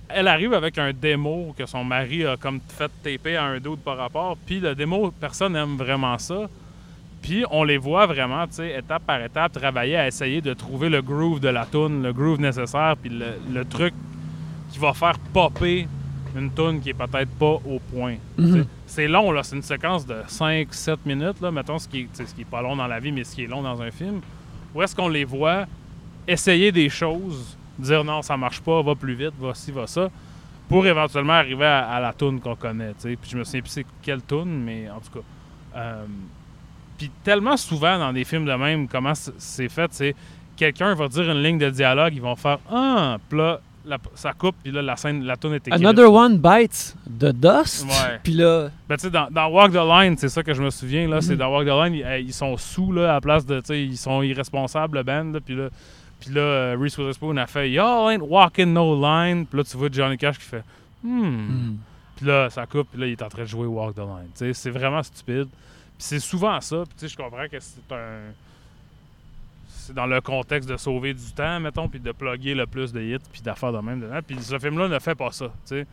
elle arrive avec un démo que son mari a comme fait taper à un dude par rapport. Puis le démo, personne n'aime vraiment ça. Puis on les voit vraiment, tu sais, étape par étape, travailler à essayer de trouver le groove de la tune, le groove nécessaire, puis le, le truc qui va faire popper une tune qui est peut-être pas au point. Mhm. C'est long, là. C'est une séquence de 5-7 minutes, là. Mettons, ce qui, est, ce qui est pas long dans la vie, mais ce qui est long dans un film. Où est-ce qu'on les voit essayer des choses, dire non, ça marche pas, va plus vite, va ci, va ça, pour éventuellement arriver à, à la tune qu'on connaît, tu sais. Puis je me souviens plus c'est quelle tune, mais en tout cas. euh, puis tellement souvent dans des films de même, comment c'est fait, c'est quelqu'un va dire une ligne de dialogue, ils vont faire Ah, puis là, la- ça coupe, puis là, la scène, la tune est écrite. Another One Bites the Dust. Puis là, Ben, tu sais, dans, dans Walk the Line, c'est ça que je me souviens, là. C'est Mhm. dans Walk the Line, ils, ils sont sous, là, à la place de, tu sais, ils sont irresponsables, le band, là. Puis là, puis là euh, Reese Witherspoon a fait Y'all ain't walking no line. Puis là, tu vois Johnny Cash qui fait Hmm. hmm. Puis là, ça coupe, puis là, il est en train de jouer Walk the Line. Tu sais, c'est vraiment stupide. C'est souvent ça. Puis tu sais, je comprends que c'est un. C'est dans le contexte de sauver du temps, mettons, puis de plugger le plus de hits, puis d'affaires de même dedans. Puis ce film-là ne fait pas ça, tu sais.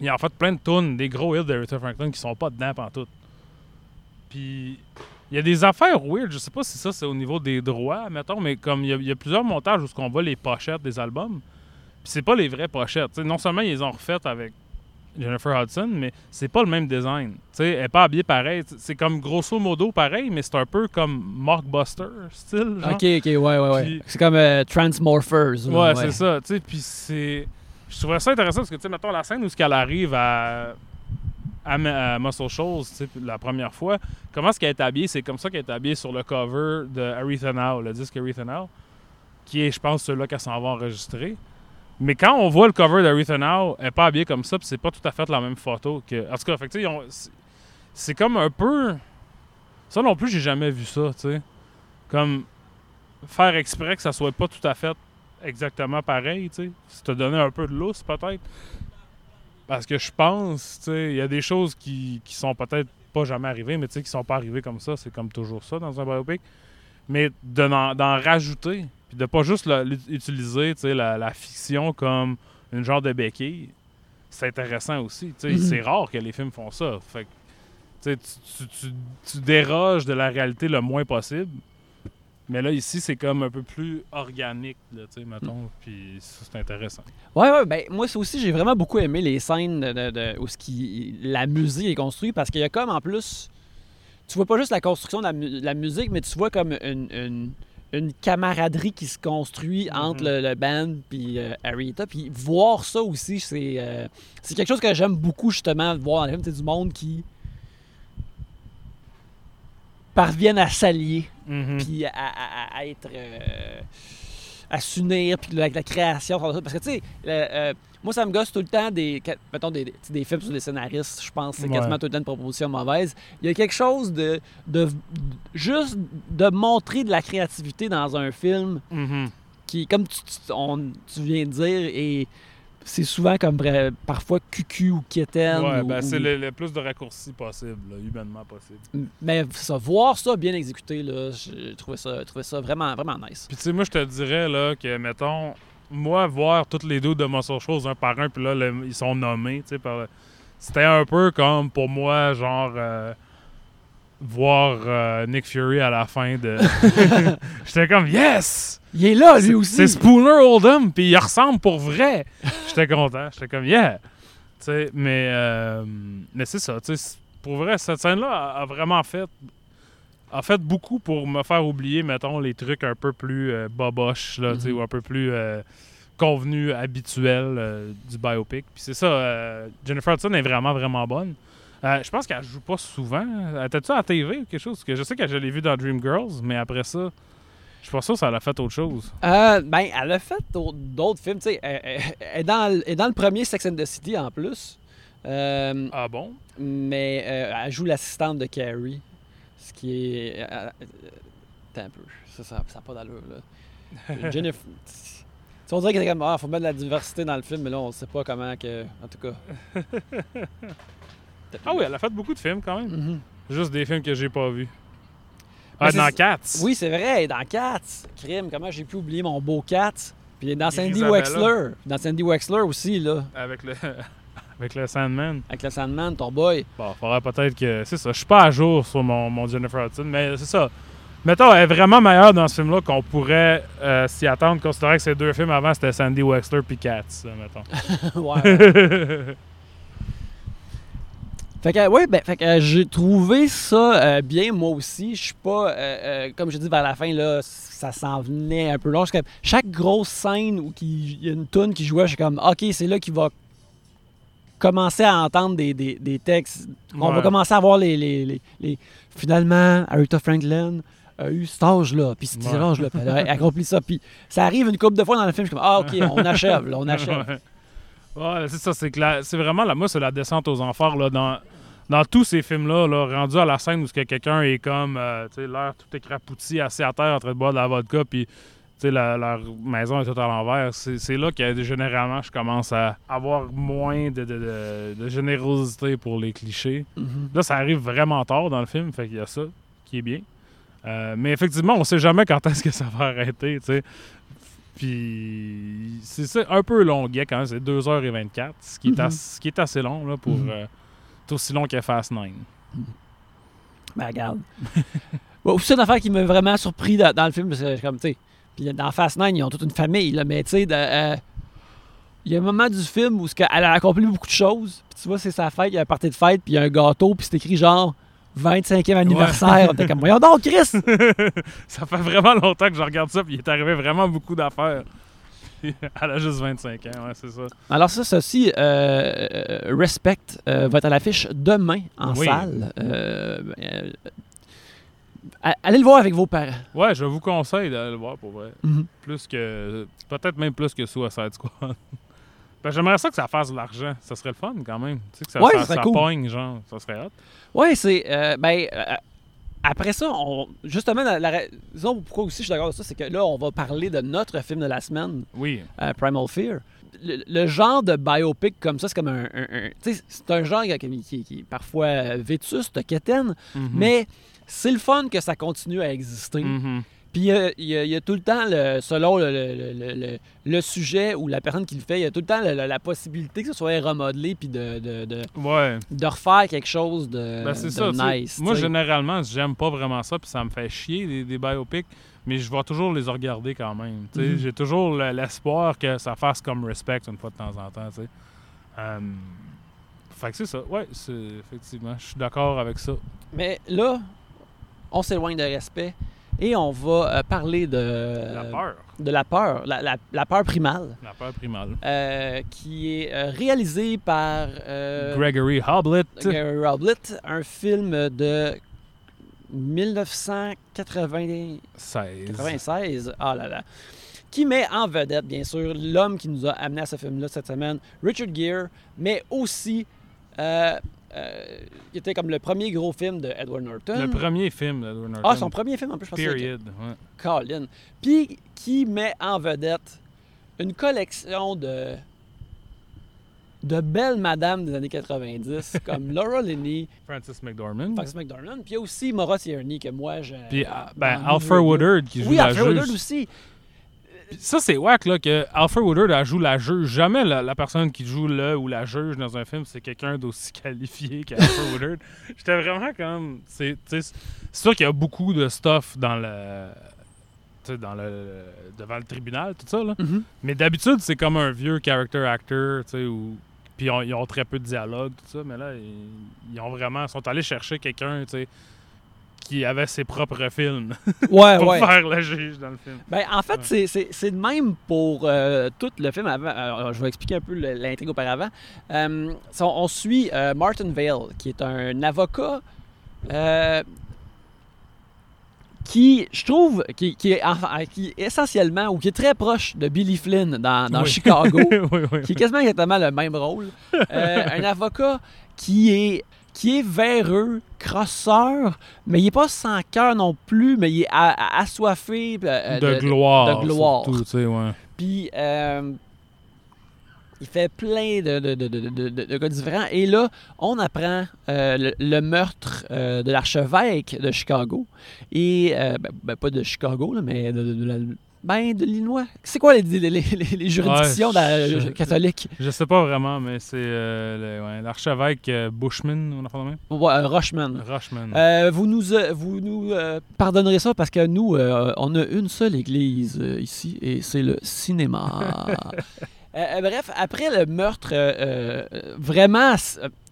Il y a en fait plein de tunes, des gros hits d'Aretha Franklin qui sont pas dedans pantoute. Puis il y a des affaires weird, je sais pas si ça c'est au niveau des droits, mettons, mais comme il y a, plusieurs montages où on voit les pochettes des albums, puis c'est pas les vraies pochettes. non seulement ils les ont refaites avec Jennifer Hudson, mais c'est pas le même design. Tu sais, elle est pas habillée pareil. C'est comme grosso modo pareil, mais c'est un peu comme Mockbuster style. Genre. Ok, ok, ouais, ouais, ouais. Puis- C'est comme euh, Transmorphers. Ouais, c'est ça. Tu sais, puis c'est. Je trouvais ça intéressant parce que, tu sais, mettons la scène où ce qu'elle arrive à. À, à Muscle Shoals, tu sais, la première fois, comment est-ce qu'elle est habillée? C'est comme ça qu'elle est habillée sur le cover de Aretha Now, le disque Aretha Now, qui est, je pense, celui-là qu'elle s'en va enregistrer. Mais quand on voit le cover d'Aretha Now, elle n'est pas habillée comme ça, puis c'est pas tout à fait la même photo que. En tout cas, c'est- comme un peu. Ça non plus, j'ai jamais vu ça, tu sais. Comme faire exprès que ça soit pas tout à fait exactement pareil, tu sais. Ça te donner un peu de lousse, peut-être. Parce que je pense, tu sais, il y a des choses qui, qui sont peut-être pas jamais arrivées, mais tu sais, qui sont pas arrivées comme ça. C'est comme toujours ça dans un biopic. Mais d'en rajouter, puis de pas juste la- utiliser, la, la fiction comme une genre de béquille, c'est intéressant aussi. Mhm. C'est rare que les films font ça. Fait que, tu, sais, tu, tu, tu- tu déroges de la réalité le moins possible. Mais là, ici, c'est comme un peu plus organique, là, mettons. Puis ça, c'est intéressant. Ouais, ouais, ben moi aussi j'ai vraiment beaucoup aimé les scènes de, de- de- où ce qui, la musique est construite parce qu'il y a comme en plus, tu vois pas juste la construction de la, mu- la musique, mais tu vois comme une, une, une camaraderie qui se construit entre Mhm. le, le band puis euh, Aretha, puis voir ça aussi c'est euh, c'est quelque chose que j'aime beaucoup justement de voir dans les films, c'est du monde qui parviennent à s'allier, Mhm. puis à, à- à- à être. euh, à s'unir, puis la, la création. Parce que, tu sais, euh, moi, ça me gosse tout le temps des. Mettons, des, des- des films sur des scénaristes, je pense que c'est Ouais. quasiment tout le temps une proposition mauvaise. Il y a quelque chose de. de juste de montrer de la créativité dans un film Mhm. qui, comme tu, tu- on- tu viens de dire, et c'est souvent comme parfois cucu ou quétaine. Ouais, ou- ben, ou- c'est le, le plus de raccourcis possible, là, humainement possible. Mais ça, voir ça bien exécuté, là, j'ai trouvé ça, ça vraiment, vraiment nice. Puis tu sais, moi, je te dirais là, que, mettons, moi, voir toutes les deux de Muscle Shows un par un, puis là, le- ils sont nommés, tu sais, par... c'était un peu comme, pour moi, genre, euh, voir euh, Nick Fury à la fin de... J'étais comme, yes! Il est là, lui aussi. C'est Spooner Oldham, puis il ressemble pour vrai. J'étais content. J'étais comme, yeah! Tu sais, mais, euh, mais c'est ça. tu sais, c'est- Pour vrai, cette scène-là a, a vraiment fait a fait beaucoup pour me faire oublier, mettons, les trucs un peu plus euh, boboches, là, Mhm. ou un peu plus euh, convenus, habituels euh, du biopic. Puis c'est ça, euh, Jennifer Hudson est vraiment, vraiment bonne. Euh, je pense qu'elle joue pas souvent. Était-tu à la TV ou quelque chose? Parce que je sais que je l'ai vu dans Dreamgirls, mais après ça, je suis pas sûr que ça l'a fait autre chose. Euh, ben, elle a fait d'autres- films, tu sais. Elle, elle- elle est dans, elle est dans le premier Sex and the City en plus. Euh, Ah bon? mais euh, elle joue l'assistante de Carrie. Ce qui est. euh, euh, attends un peu. Ça, ça n'a pas d'allure, là. Jennifer. On dirait qu'il comme, ah, faut mettre de la diversité dans le film, mais là, on sait pas comment que. En tout cas. Ah oui, elle a fait beaucoup de films quand même. Mhm. Juste des films que j'ai pas vus. Ah, dans Cats. Oui, c'est vrai, dans Cats. Crime, comment j'ai pu oublier mon beau Cats? Puis dans Sandy. Wexler. Dans Sandy Wexler aussi, là. Avec le, avec le Sandman. Avec le Sandman, ton boy. Bon, faudrait peut-être que. C'est ça. Je suis pas à jour sur mon, mon Jennifer Hudson, mais c'est ça. Mettons, elle est vraiment meilleure dans ce film-là qu'on pourrait euh, s'y attendre, considérant que ces deux films avant, c'était Sandy Wexler puis Cats, mettons. ouais. Fait que, ouais, ben, fait que euh, j'ai trouvé ça euh, bien, moi aussi. Je suis pas, euh, comme je dis vers la fin, là, ça s'en venait un peu long. Chaque grosse scène où il y a une toune qui jouait, je suis comme, OK, c'est là qu'il va commencer à entendre des, des- des textes. On va commencer à voir les, les, les- les- Finalement, Aretha Franklin a eu cet âge-là, puis cet Ouais. âge-là, puis elle a accompli ça. Puis ça arrive une couple de fois dans le film, je suis comme, ah, OK, on achève, là, on achève. Ouais, c'est ça. C'est que la- c'est vraiment, la, moi, c'est la descente aux enfers, là, dans, dans tous ces films-là, là, rendu à la scène où quelqu'un est comme, euh, tu sais, l'air tout écrapouti, assis à terre, en train de boire de la vodka, puis, la, leur maison est tout à l'envers. C'est c'est là que, généralement, je commence à avoir moins de, de- de- de générosité pour les clichés. Mhm. Là, ça arrive vraiment tard dans le film, fait qu'il y a ça qui est bien. Euh, mais effectivement, on sait jamais quand est-ce que ça va arrêter, tu sais. Puis c'est ça, un peu long, quand même, c'est 2h24, ce qui, est Mhm. as- ce qui est assez long là, pour. Euh, c'est aussi long que Fast 9. Ben, regarde. bon, c'est une affaire qui m'a vraiment surpris dans, dans le film, parce que, comme, tu sais, puis dans Fast 9, ils ont toute une famille, là, mais tu sais, euh, il y a un moment du film où elle a accompli beaucoup de choses, puis tu vois, c'est sa fête, il y a un party de fête, puis il y a un gâteau, puis c'est écrit genre 25e anniversaire. On était comme, voyons donc, Chris! ça fait vraiment longtemps que je regarde ça, puis il est arrivé vraiment beaucoup d'affaires. Elle a juste 25 ans, ouais, c'est ça. Alors ça, ceci, euh, euh, Respect, euh, va être à l'affiche demain en Oui. salle. Euh, allez le voir avec vos parents. Ouais, je vous conseille d'aller le voir pour vrai. Mhm. Plus que. Peut-être même plus que Suicide Squad. Ben, J'aimerais ça que ça fasse de l'argent. Ça serait le fun quand même. Tu sais, que ça, Ouais, ça, ça serait ça cool. pogne, genre. Ça serait hot. Oui, c'est. euh, ben, euh, après ça, on, justement, la, raison pourquoi aussi je suis d'accord avec ça, c'est que là, on va parler de notre film de la semaine, Oui. euh, Primal Fear. Le, le genre de biopic comme ça, c'est comme un. un- un- tu sais, c'est un genre qui, qui- qui est parfois vétuste, quétaine, Mhm. mais c'est le fun que ça continue à exister. Mhm. Puis il y a- il y, a- il y a tout le temps, le- selon le, sujet ou la personne qui le fait, il y a tout le temps la possibilité que ce soit remodelé puis de, de, de- Ouais. de refaire quelque chose de, Ben, de ça. nice. Moi, généralement, j'aime pas vraiment ça, puis ça me fait chier, des, des biopics, mais je vais toujours les regarder quand même. Mhm. J'ai toujours le- l'espoir que ça fasse comme Respect une fois de temps en temps. Euh, fait que c'est ça. Ouais, c'est effectivement. Je suis d'accord avec ça. Mais là, on s'éloigne de respect et on va euh, parler de, La peur. de la peur, la, la- la peur primale, La peur primale. euh, qui est euh, réalisée par euh, Gregory Hoblit. Gary Roblett, un film de 1996. Ah là là. Qui met en vedette, bien sûr, l'homme qui nous a amené à ce film-là cette semaine, Richard Gere, mais aussi. Euh, euh, qui était comme le premier gros film de Edward Norton. Le premier film d'Edward Norton. Ah, son premier film en plus, je pense Period. ouais. Colin. Puis qui met en vedette une collection de de belles madames des années 90 comme Laura Linney, Francis McDormand. Fox McDormand, puis il y a aussi Maura Tierney que moi je Puis ah, ben, Alfred. Woodard qui joue Oui, la Alfred. Woodard aussi. Ça, c'est wack, là, que Alfred Woodard elle joue la juge. Jamais la, la personne qui joue le ou la juge dans un film, c'est quelqu'un d'aussi qualifié qu'Alfred Woodard. J'étais vraiment comme. C'est sûr qu'il y a beaucoup de stuff dans le. dans le. devant le tribunal, tout ça, là. Mhm. Mais d'habitude, c'est comme un vieux character actor, tu sais, où. Puis ils ont, ils ont très peu de dialogue, tout ça, mais là, ils, ils ont vraiment. Ils sont allés chercher quelqu'un, tu sais, qui avait ses propres films Ouais, pour ouais. faire le juge dans le film. Ben, en fait, Ouais. c'est- de même pour euh, tout le film avant. Alors, je vais expliquer un peu l'intrigue auparavant. Euh, on, on suit euh, Martin Vale, qui est un avocat qui, je trouve, qui, qui est, qui est essentiellement, ou qui est très proche de Billy Flynn dans, dans Oui. Chicago. oui, oui. qui est quasiment exactement le même rôle. Un avocat qui est qui est véreux, crosseur, mais il est pas sans cœur non plus, mais il est a- a- assoiffé euh, de, gloire. de gloire. surtout, tu sais, ouais. Puis euh, il fait plein de, de, de, de, de- de- de cas différents. Et là, on apprend euh, le, le meurtre euh, de l'archevêque de Chicago. Et, euh, ben, ben, pas de Chicago, là, mais de, de, de la- ben, de l'Illinois. C'est quoi les, les, les- les juridictions Ouais, je- catholiques? Je sais pas vraiment, mais c'est euh, ouais, l'archevêque euh, Bushman, on a fait le même? Ouais, Rushman. Rushman. Euh, vous nous, vous nous pardonnerez ça parce que nous, on a une seule église ici et c'est le cinéma. Bref, après le meurtre vraiment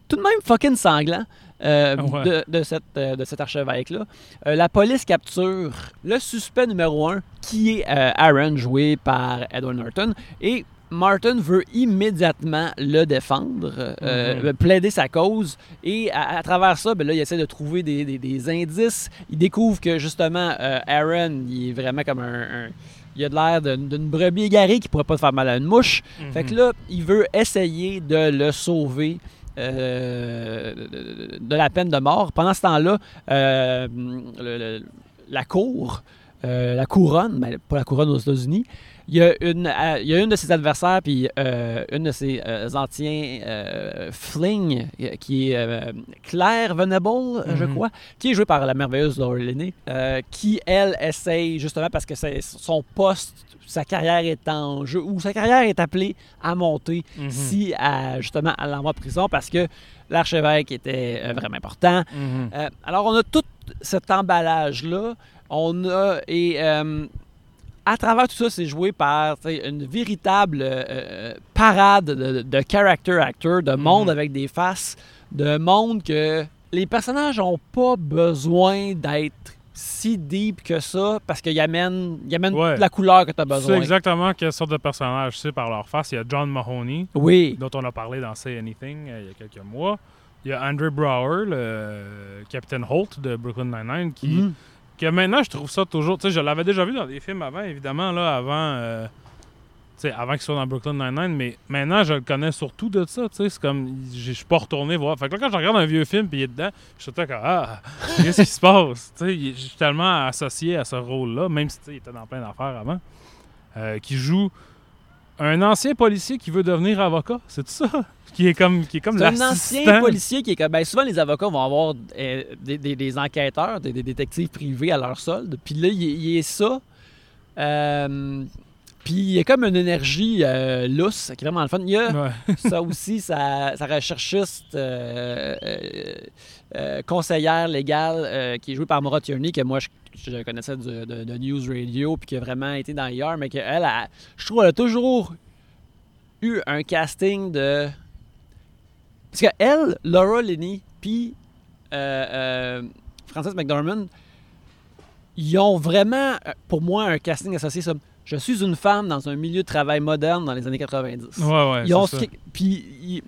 tout de même fucking sanglant euh, Ouais. de, de cette, euh, de cet archevêque-là, euh, la police capture le suspect numéro un qui est Aaron, joué par Edward Norton. Et Martin veut immédiatement le défendre, euh, Mhm. plaider sa cause. Et à, à travers ça, ben là, il essaie de trouver des, des- des indices. Il découvre que justement, euh, Aaron, il est vraiment comme un. un- il a de l'air d'une brebis égarée qui pourrait pas faire mal à une mouche. Mhm. Fait que là, il veut essayer de le sauver euh, de, la peine de mort. Pendant ce temps-là, euh, la cour, euh, la couronne, ben, pas la couronne aux États-Unis, il y a une, euh, il y a une de ses adversaires, puis euh, une de ses euh, anciens euh, flings, euh, qui est Claire Venable, je Mhm. crois, qui est jouée par la merveilleuse Laura Linney, qui, elle, essaye, justement parce que son poste, sa carrière est en jeu, ou sa carrière est appelée à monter Mhm. si, à, justement, elle l'envoie en prison parce que l'archevêque était vraiment important. Mhm. Alors, on a tout cet emballage-là. On a. Et à travers tout ça, c'est joué par une véritable euh, euh, parade de, de character actor, de monde Mhm. avec des faces, de monde que les personnages n'ont pas besoin d'être si deep que ça parce qu'ils amènent, ils amènent Ouais. toute la couleur que tu as besoin. exactement quelle sorte de personnage c'est par leur face. Il y a John Mahoney, Oui. dont on a parlé dans Say Anything euh, il y a quelques mois. Il y a Andrew Brower, le capitaine Holt de Brooklyn Nine-Nine, qui, Mhm. Que maintenant je trouve ça toujours. Tu sais, je l'avais déjà vu dans des films avant, évidemment, là, avant. euh, tu sais, avant qu'il soit dans Brooklyn Nine-Nine, mais maintenant je le connais surtout de ça, tu sais, c'est comme, je suis pas retourné voir. Fait que là, quand je regarde un vieux film puis il est dedans, je suis comme, ah, qu'est-ce qui se passe? Tu sais, je suis tellement associé à ce rôle-là, même si, tu sais, il était dans plein d'affaires avant, euh, qui joue un ancien policier qui veut devenir avocat, c'est tout ça? Qui est comme, qui est comme un ancien policier qui est comme. Ben, souvent, les avocats vont avoir euh, des, des- des enquêteurs, des, des détectives privés à leur solde. Puis là, il, il est ça. Euh, puis il y a comme une énergie euh, lousse qui est vraiment le fun. Il y a Ouais. ça aussi, sa, sa recherchiste euh, euh, conseillère légale qui est jouée par Maura Tierney, que moi je, je connaissais de, de News Radio, puis qui a vraiment été dans hier, mais qu'elle, elle, je trouve, elle a toujours eu un casting de. Parce que elle, Laura Linney, puis Frances McDormand, ils ont vraiment, pour moi, un casting associé. Ça. Je suis une femme dans un milieu de travail moderne dans les années 90. Ouais, ouais. Ils ont c'est ce ça. qui- puis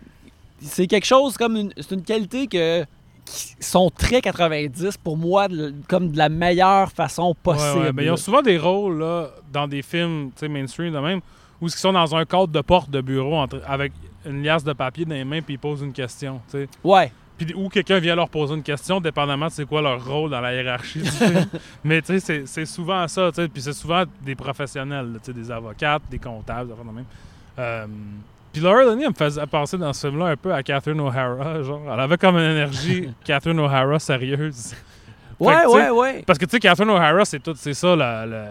c'est quelque chose comme une c'est une qualité que qui sont très 90 pour moi, de- comme de la meilleure façon possible. ouais, mais ils ont souvent des rôles là, dans des films tu sais, mainstream de même où ils sont dans un cadre de porte de bureau entre- avec une liasse de papier dans les mains puis ils posent une question. tu sais. Ouais. Puis où quelqu'un vient leur poser une question, dépendamment de c'est quoi leur rôle dans la hiérarchie du film. Mais tu sais, c'est- souvent ça, tu sais. Puis c'est souvent des professionnels, tu sais, des avocates, des comptables, des même. Euh, puis Laura Linney, elle me faisait penser dans ce film-là un peu à Catherine O'Hara. Genre, elle avait comme une énergie Catherine O'Hara sérieuse. Ouais, que, ouais, ouais. Parce que tu sais, Catherine O'Hara, c'est tout, c'est ça la, la,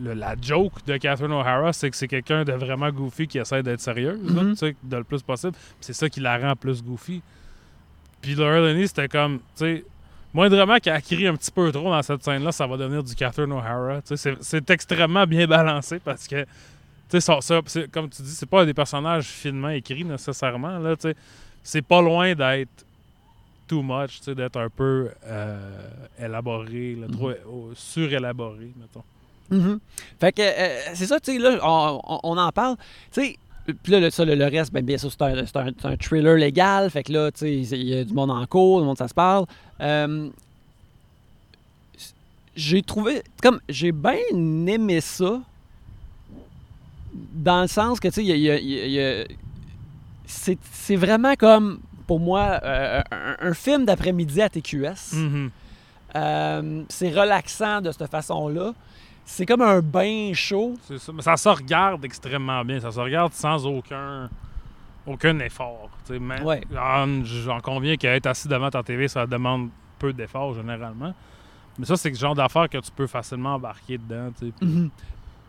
le- la joke de Catherine O'Hara, c'est que c'est quelqu'un de vraiment goofy qui essaie d'être Mhm. tu sais, de le plus possible. C'est ça qui la rend plus goofy. Puis Laura Linney, c'était comme, tu sais, moindrement qu'elle crie un petit peu trop dans cette scène-là, ça va devenir du Catherine O'Hara. Tu sais, c'est- extrêmement bien balancé parce que, tu sais, ça- comme tu dis, c'est pas des personnages finement écrits nécessairement, là, tu sais. C'est pas loin d'être too much, tu sais, d'être un peu euh, élaboré, là, trop euh, surélaboré, mettons. Mhm. Fait que euh, c'est ça, tu sais, là, on, on- on en parle. Tu sais, puis là, le, ça, le, reste, ben, bien sûr, c'est un, c'est un- un thriller légal. Fait que là, tu sais, il y a du monde en cours, du monde, ça se parle. Euh, j'ai trouvé, comme, j'ai bien aimé ça. Dans le sens que, tu sais, il y a- c'est c'est vraiment comme, pour moi, euh, un, un film d'après-midi à TQS. Mhm. Euh, c'est relaxant de cette façon-là. C'est comme un bain chaud. C'est ça. Mais ça se regarde extrêmement bien. Ça se regarde sans aucun aucun effort. Mais Ouais. J'en conviens qu'être assis devant ta TV, ça demande peu d'effort généralement. Mais ça, c'est le genre d'affaires que tu peux facilement embarquer dedans. Puis-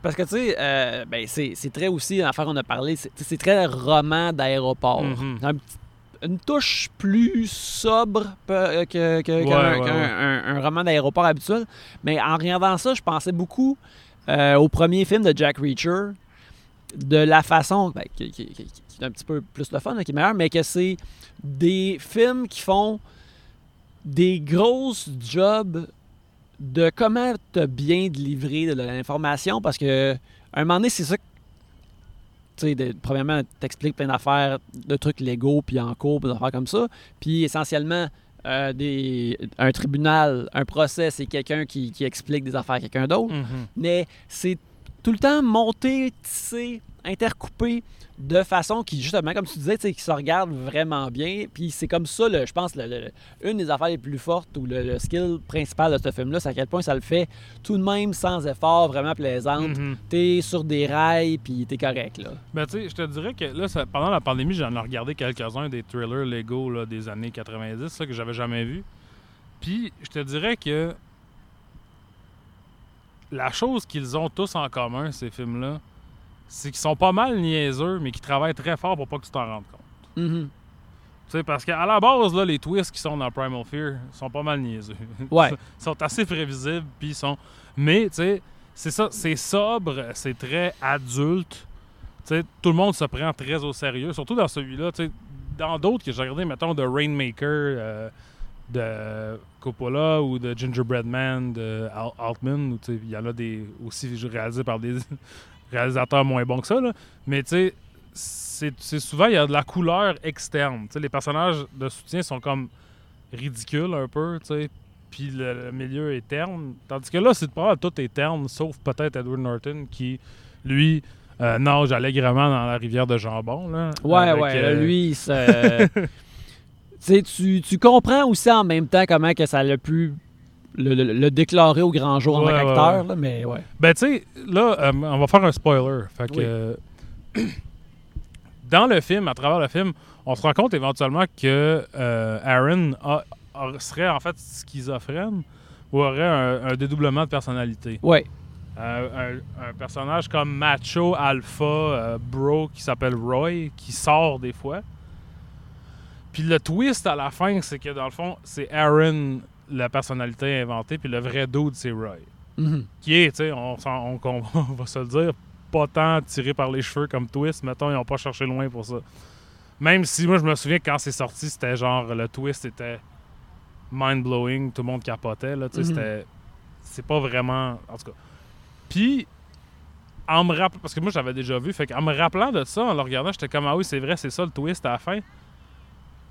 Parce que, tu sais, euh, ben, c'est très aussi, l'affaire qu'on a parlé, c'est très roman d'aéroport. Mhm. Une touche plus sobre que, que- Ouais, qu'un ouais, ouais. un- un roman d'aéroport habituel. Mais en regardant ça, je pensais beaucoup euh, au premier film de Jack Reacher, de la façon, ben, qui, qui- qui- qui est un petit peu plus le fun, là, qui est meilleur, mais que c'est des films qui font des grosses jobs de comment te bien te livrer de l'information parce que à un moment donné, c'est ça que de- premièrement, t'expliques plein d'affaires, de trucs légaux, puis en cours, puis d'affaires comme ça. Puis essentiellement, euh, des, un tribunal, un procès, c'est quelqu'un qui, qui explique des affaires à quelqu'un d'autre. Mhm. Mais c'est tout le temps monté, tissé, intercoupé de façon qui, justement, comme tu disais, qui se regarde vraiment bien. Puis c'est comme ça, le- je pense, le- le- une des affaires les plus fortes ou le, skill principal de ce film-là, c'est à quel point ça le fait tout de même sans effort, vraiment plaisante. Mhm. T'es sur des rails, puis t'es correct, là. Ben, tu sais, je te dirais que là, ça- pendant la pandémie, j'en ai regardé quelques-uns des thrillers là, des années 90, ça, que j'avais jamais vu. Puis, je te dirais que la chose qu'ils ont tous en commun, ces films-là, c'est qu'ils sont pas mal niaiseux, mais qu'ils travaillent très fort pour pas que tu t'en rendes compte. Mhm. Tu sais, parce qu'à la base, là, les twists qui sont dans Primal Fear sont pas mal niaiseux. Ouais. Ils sont assez prévisibles, puis ils sont... Mais, tu sais, c'est ça, c'est sobre, c'est très adulte. Tu sais, tout le monde se prend très au sérieux, surtout dans celui-là. Tu sais, dans d'autres que j'ai regardé, mettons, de Rainmaker, euh, de Coppola ou de Gingerbread Man, de Al- Altman, ou tu sais, il y en a des aussi réalisés par des réalisateurs moins bons que ça, là. Mais, tu sais, c'est souvent, il y a de la couleur externe. Les personnages de soutien sont comme ridicules un peu, tu sais. Puis le, le milieu est terne. Tandis que là, c'est pas tout est terne, sauf peut-être Edward Norton qui, lui, euh, nage allègrement dans la rivière de jambon. Là, Ouais, Avec, ouais, euh, lui, tu, tu comprends aussi en même temps comment que ça l'a pu le, le- le déclarer au grand jour en Ouais, ouais. là, mais ouais. Ben, tu sais, là, euh, on va faire un spoiler. Fait que, Oui. euh, dans le film, à travers le film, on se rend compte éventuellement que euh, Aaron a- a- serait en fait schizophrène ou aurait un, un dédoublement de personnalité. Ouais. Euh, un, un personnage comme macho, alpha, bro, qui s'appelle Roy, qui sort des fois. Puis le twist à la fin, c'est que dans le fond, c'est Aaron, la personnalité inventée, puis le vrai dude, c'est Roy Mhm. qui est, tu sais, on, on- on- on va se le dire, pas tant tiré par les cheveux comme twist. Mettons, ils n'ont pas cherché loin pour ça. Même si moi, je me souviens que quand c'est sorti, c'était genre, le twist était mind-blowing, tout le monde capotait, là, tu sais, Mhm. c'était... C'est pas vraiment... En tout cas. Puis, en me rappelant... Parce que moi, j'avais déjà vu, fait qu'en me rappelant de ça, en le regardant, j'étais comme, ah oui, c'est vrai, c'est ça le twist à la fin.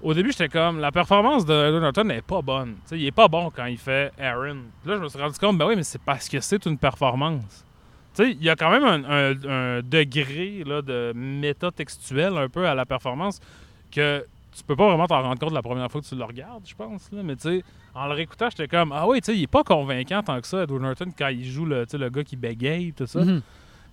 Au début, j'étais comme, la performance de Norton n'est pas bonne. Il est pas bon quand il fait Aaron. Là, je me suis rendu compte, ben oui, mais c'est parce que c'est une performance. Il y a quand même un, un- un degré là, de métatextuel un peu à la performance que tu peux pas vraiment t'en rendre compte la première fois que tu le regardes, je pense. Là. Mais tu en le réécoutant, j'étais comme, ah oui, tu sais, il est pas convaincant tant que ça, Edward Norton, quand il joue le, le gars qui bégaye, tout ça. Mhm.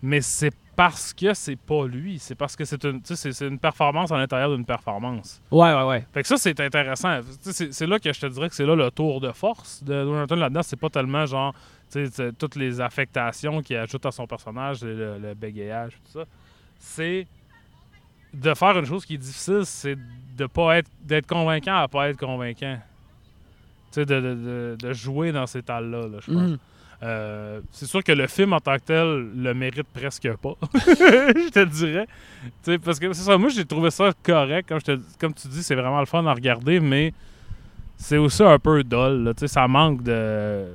Mais c'est parce que c'est pas lui. C'est parce que c'est une, c'est- une performance à l'intérieur d'une performance. Ouais, ouais, ouais. Fait que ça, c'est intéressant. C'est là que je te dirais que c'est là le tour de force de Norton là-dedans. C'est pas tellement genre toutes les affectations qu'il ajoute à son personnage, le, le bégayage, tout ça. C'est de faire une chose qui est difficile, c'est de pas être d'être convaincant à pas être convaincant. Tu sais, de, de- de- de jouer dans ces talles-là, là, je pense. Mhm. Euh, c'est sûr que le film en tant que tel le mérite presque pas. je te dirais. Parce que c'est ça, moi j'ai trouvé ça correct. Comme, je te- comme tu dis, c'est vraiment le fun à regarder, mais c'est aussi un peu dull. là. Tu sais, ça manque de,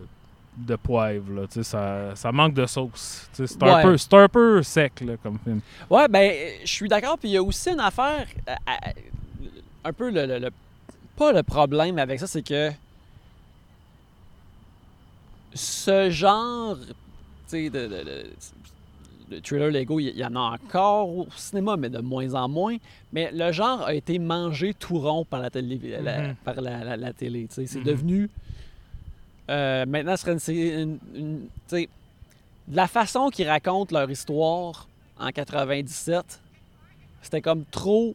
de poivre. Là. Ça, ça manque de sauce. C'est un, peu- un peu sec là, comme film. Ouais, ben, je suis d'accord. Puis il y a aussi une affaire, euh, un peu le, le- le- Pas le problème avec ça, c'est que. Ce genre. De, de, de- de thriller Lego, il y, en a encore au cinéma, mais de moins en moins. Mais le genre a été mangé tout rond par la télé. la- Mhm. par la, la- la télé. C'est Mhm. devenu. euh, maintenant, ce serait une. une- la façon qu'ils racontent leur histoire en 97, c'était comme trop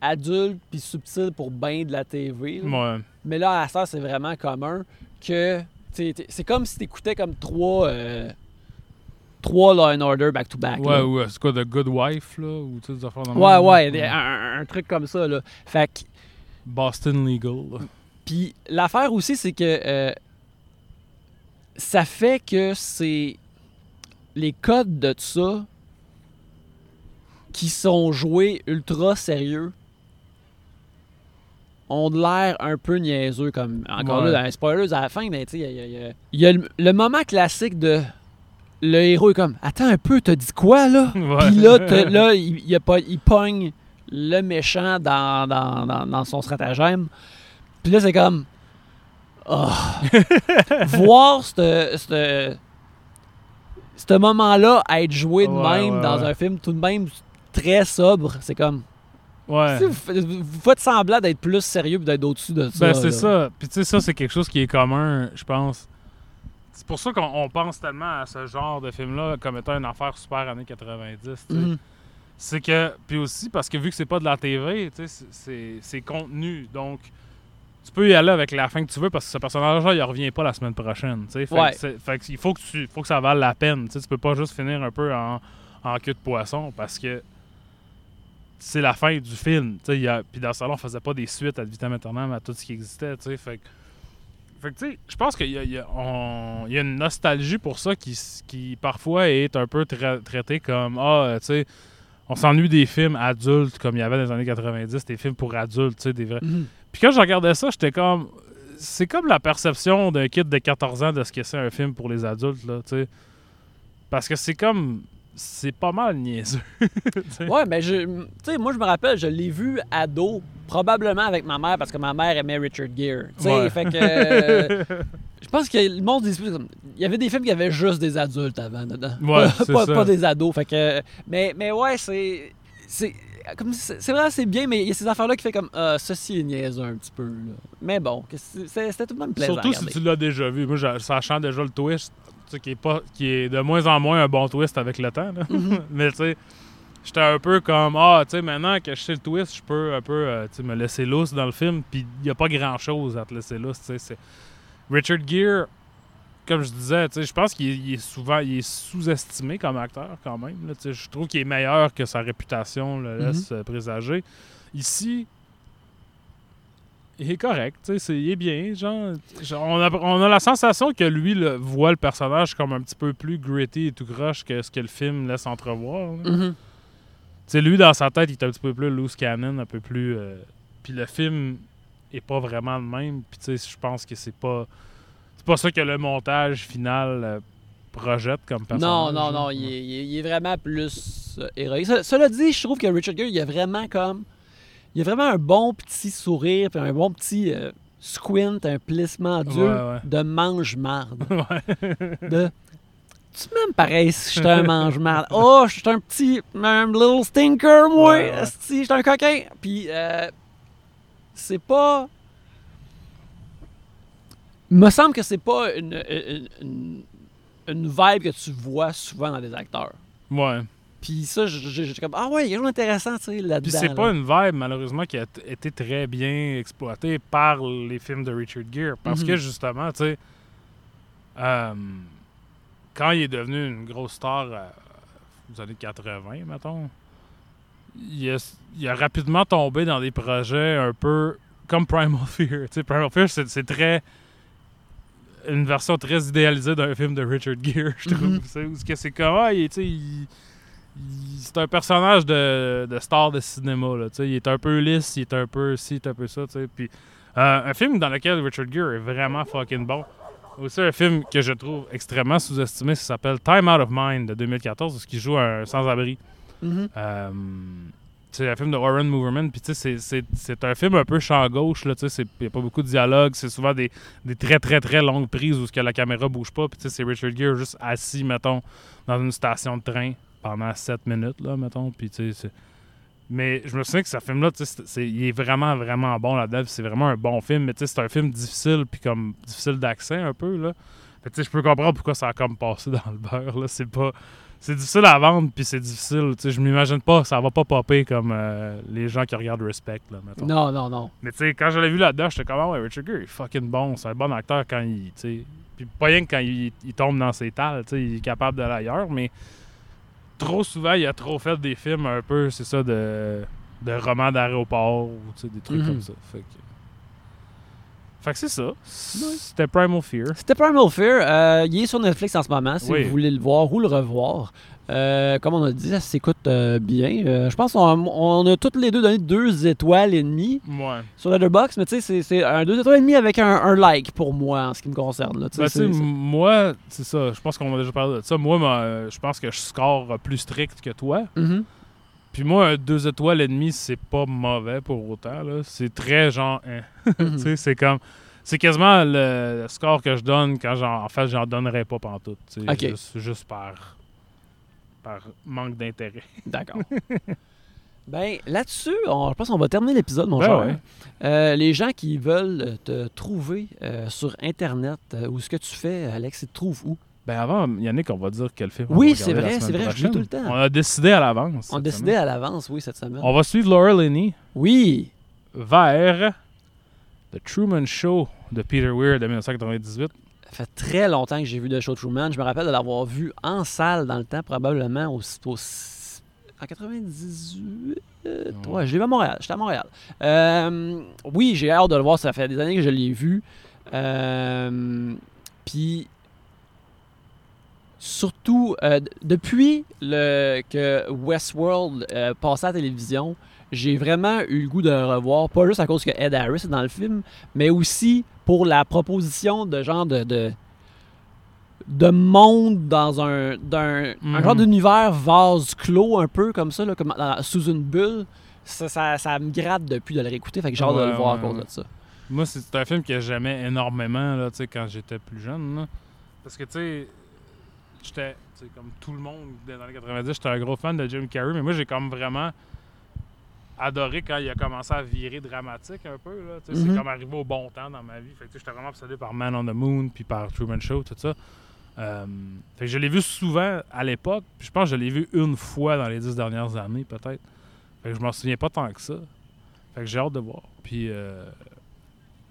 adulte puis subtil pour bien de la TV. là. Ouais. Mais là, à ça, c'est vraiment commun que c'est comme si t'écoutais comme trois euh, trois Law and Order back to back. Ouais, là. ouais, c'est quoi, The Good Wife, là, ou tu sais, des affaires ouais, ouais, des- un, truc comme ça là. Fait que Boston Legal. là. Puis l'affaire aussi, c'est que euh, ça fait que c'est les codes de ça qui sont joués ultra sérieux ont de l'air un peu niaiseux comme encore Ouais. là dans les spoilers à la fin mais tu sais il y a, il y a- il y a le, le moment classique de le héros est comme attends un peu t'as dit quoi là? Puis là, là il, a pas, il pogne le méchant dans, dans, dans, dans son stratagème. Puis là, c'est comme. Ah. Voir ce moment-là être joué de Ouais, même ouais, dans ouais. un film tout de même très sobre, c'est comme. Ouais. Vous, faites- vous faites semblant d'être plus sérieux et d'être au-dessus de ça. Ben, c'est ça. Puis, tu sais, ça, c'est quelque chose qui est commun, je pense. C'est pour ça qu'on on pense tellement à ce genre de film-là comme étant une affaire super années 90. tu sais. Mhm. C'est que. Puis aussi, parce que vu que c'est pas de la TV, tu sais, c'est- contenu. Donc, tu peux y aller avec la fin que tu veux parce que ce personnage-là, il revient pas la semaine prochaine. tu sais. Fait, Ouais. que fait qu'il faut que, tu, faut que ça vale la peine. Tu sais, tu peux pas juste finir un peu en, en queue de poisson parce que c'est la fin du film. Puis dans le salon, on faisait pas des suites à vitam aeternam à tout ce qui existait. tu sais. Fait que, fait que, je pense qu'il y a, y y une nostalgie pour ça qui, qui parfois est un peu tra- traitée comme Ah, euh, tu sais, on s'ennuie des films adultes comme il y avait dans les années 90, des films pour adultes, tu sais, des vrais. Mhm. Puis quand je regardais ça, j'étais comme. C'est comme la perception d'un kid de 14 ans de ce que c'est un film pour les adultes, là, tu sais. Parce que c'est comme. C'est pas mal niaiseux. Ouais, mais je, tu sais, moi je me rappelle, je l'ai vu ado, probablement avec ma mère parce que ma mère aimait Richard Gere. Tu sais, Ouais. fait que euh, je pense que le monde comme- il y avait des films qui avaient juste des adultes avant dedans. Ouais, pas, pas- ça. pas des ados, fait que mais mais ouais, c'est c'est comme c'est c'est vrai c'est bien mais il y a ces affaires là qui fait comme ah, ceci est niaiseux un petit peu là. Mais bon, c'était tout de même plaisant. Surtout si tu l'as déjà vu. Moi, je- sachant déjà le twist, qui est, pas, qui est de moins en moins un bon twist avec le temps. là. Mhm. Mais tu sais, j'étais un peu comme, ah, tu sais, maintenant que je sais le twist, je peux un peu euh, me laisser lousse dans le film. Puis il n'y a pas grand chose à te laisser lousse. tu sais, c'est- Richard Gere, comme je disais, tu sais, je pense qu'il est, souvent il est sous-estimé comme acteur quand même. là, tu sais. je trouve qu'il est meilleur que sa réputation le laisse euh, présager. Ici, il est correct, tu sais, il est bien. Genre, genre, on, a, on a la sensation que lui le, voit le personnage comme un petit peu plus gritty et tout croche que ce que le film laisse entrevoir. Mhm. Tu sais, lui, dans sa tête, il est un petit peu plus loose cannon, un peu plus. euh, Puis le film est pas vraiment le même. Puis tu sais, je pense que c'est pas. C'est pas ça que le montage final euh, projette comme personnage. Non, non, non, il est, il vraiment plus euh, héroïque. Ce- cela dit, je trouve que Richard Gere, il a vraiment comme. Il y a vraiment un bon petit sourire, puis un bon petit euh, squint, un plissement dur Ouais, ouais. de mange-marde. Ouais. de tu m'aimes pareil si je suis un mange-marde. Oh, je suis un petit un little stinker, moi. Esti, je suis un coquin. Puis, euh, c'est pas. Il me semble que c'est pas une, une, une, une vibe que tu vois souvent dans des acteurs. Ouais. Puis ça, j'étais comme, ah ouais, il y a quelque chose d'intéressant, tu sais, là-dedans. Puis c'est pas une vibe, malheureusement, qui a été très bien exploitée par les films de Richard Gere. Parce Mhm. que, justement, tu sais, euh, quand il est devenu une grosse star euh, aux années 80, mettons, il a, il a rapidement tombé dans des projets un peu comme Primal Fear. Tu sais, Primal Fear, c'est c'est très une version très idéalisée d'un film de Richard Gere, je trouve. Mhm. Où que c'est comme, ah, il, tu sais, il- il- c'est un personnage de, de star de cinéma. Là, il est un peu lisse, il est un peu ci, il est un peu ça. Puis, euh, un film dans lequel Richard Gere est vraiment fucking bon. Aussi un film que je trouve extrêmement sous-estimé, ça s'appelle Time Out of Mind de 2014, où il joue un sans-abri. Mhm. Euh, c'est un film de Warren Moverman, puis c'est- c'est c'est un film un peu champ gauche, là, il n'y a pas beaucoup de dialogue, c'est souvent des, des très très très longues prises où que la caméra bouge pas, puis c'est Richard Gere juste assis, mettons, dans une station de train pendant 7 minutes, là, mettons, puis tu sais, Mais je me souviens que ce film-là, il est vraiment vraiment bon là-dedans, c'est vraiment un bon film, mais tu sais, c'est un film difficile, puis comme difficile d'accès un peu, là. Fait que, tu sais, je peux comprendre pourquoi ça a comme passé dans le beurre, là, c'est pas c'est difficile à vendre, puis c'est difficile. Tu sais, je m'imagine pas, ça va pas popper comme euh, les gens qui regardent Respect, là, mettons. Non, non, non. Mais tu sais, quand je l'ai vu là-dedans, j'étais comme, ah ouais, Richard Gere, est fucking bon. C'est un bon acteur quand il, tu sais... Puis pas rien que quand il, il tombe dans ses tales, tu sais, il est capable d'aller ailleurs, mais trop souvent, il a trop fait des films un peu, c'est ça, de, de romans d'aéroport, ou des trucs Mhm. comme ça. Fait que... Fait que c'est ça. C'était Primal Fear. C'était Primal Fear. euh, il est sur Netflix en ce moment, si Oui. vous voulez le voir ou le revoir. Euh, comme on a dit, ça s'écoute euh, bien. Euh, je pense qu'on on a toutes les deux donné deux étoiles et demie Ouais. sur Letterboxd, mais tu sais, c'est- un deux étoiles et demie avec un, un like pour moi en ce qui me concerne. là. Ben, moi, c'est ça. Je pense qu'on a déjà parlé de ça. Moi, je pense que je score plus strict que toi. Mhm. Puis moi, un deux étoiles et demie, c'est pas mauvais pour autant. C'est très genre. hein. Tu sais, c'est comme. C'est quasiment le, score que je donne quand j'en. En fait, j'en donnerais pas pantoute. tu sais, Ok. Juste, juste par. Par manque d'intérêt. D'accord. ben, là-dessus, on- je pense qu'on va terminer l'épisode, mon Ben cher. ouais. Euh, les gens qui veulent te trouver euh, sur Internet, euh, ou ce que tu fais, Alex, ils te trouvent où? Ben avant, Yannick, on va dire quel film. Oui, c'est vrai, c'est vrai, je tout le temps. On a décidé à l'avance. On décidait semaine. à l'avance, oui, cette semaine. On va suivre Laura Linney Oui, vers The Truman Show de Peter Weir de 1998. Ça fait très longtemps que j'ai vu The Show Truman. Je me rappelle de l'avoir vu en salle dans le temps, probablement au, au- en 98. euh, Ouais. ouais, je l'ai vu à Montréal. J'étais à Montréal. Euh, oui, j'ai hâte de le voir. Ça fait des années que je l'ai vu. Euh, Puis, surtout, euh, depuis le, que Westworld passait à la télévision, j'ai vraiment eu le goût de le revoir. Pas juste à cause que Ed Harris est dans le film, mais aussi pour la proposition de genre de. de de monde dans un, d'un, un Mhm. genre d'univers vase clos un peu comme ça, là, comme sous une bulle. Ça, ça, ça me gratte depuis de le réécouter, fait que j'ai hâte de le voir ouais, à cause ouais. de ça. Moi, c'est un film que j'aimais énormément là, quand j'étais plus jeune. là. Parce que, tu sais, j'étais, comme tout le monde dans les années 90, j'étais un gros fan de Jim Carrey, mais moi, j'ai comme vraiment adoré quand il a commencé à virer dramatique un peu. Là, sais, Mhm. C'est comme arrivé au bon temps dans ma vie. Fait que, j'étais vraiment obsédé par Man on the Moon puis par Truman Show, tout ça. Euh, fait que je l'ai vu souvent à l'époque, je pense que je l'ai vu une fois dans les dix dernières années, peut-être. Fait que je m'en souviens pas tant que ça. Fait que j'ai hâte de voir. Puis euh,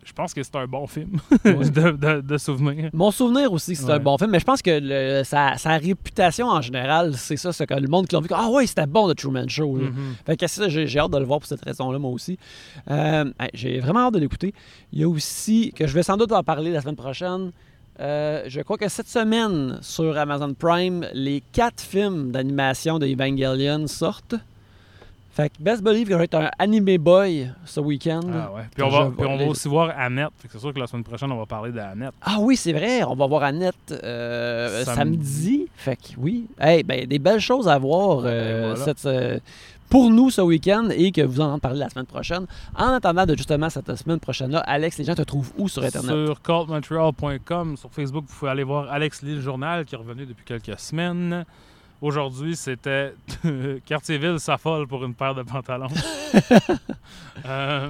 je pense que c'est un bon film de, de, de souvenir. Mon souvenir aussi, c'est un bon film, mais je pense que le- sa, sa réputation en général, c'est ça, c'est que le monde qui l'a vu, ah ouais, c'était bon, The Truman Show. Mhm. Fait que ça, j'ai hâte de le voir pour cette raison-là, moi aussi. Euh, j'ai vraiment hâte de l'écouter. Il y a aussi, que je vais sans doute en parler la semaine prochaine, euh, je crois que cette semaine, sur Amazon Prime, les quatre films d'animation de Evangelion sortent. Fait que Best Believe vais être un anime boy ce week-end. Ah ouais. Puis on va, puis on va aussi voir Annette. C'est sûr que la semaine prochaine, on va parler d'Annette. Ah oui, c'est vrai, on va voir Annette euh, Samedi. samedi. Fait que oui. Hey, ben, des belles choses à voir. euh, Ben, voilà. cette, euh, pour nous ce week-end et que vous en parler la semaine prochaine. En attendant de justement cette semaine prochaine-là, Alex, les gens te trouvent où sur Internet? Sur cultmontreal.com. Sur Facebook, vous pouvez aller voir Alex Lille Journal qui est revenu depuis quelques semaines. Aujourd'hui, c'était Quartierville s'affole pour une paire de pantalons. Euh,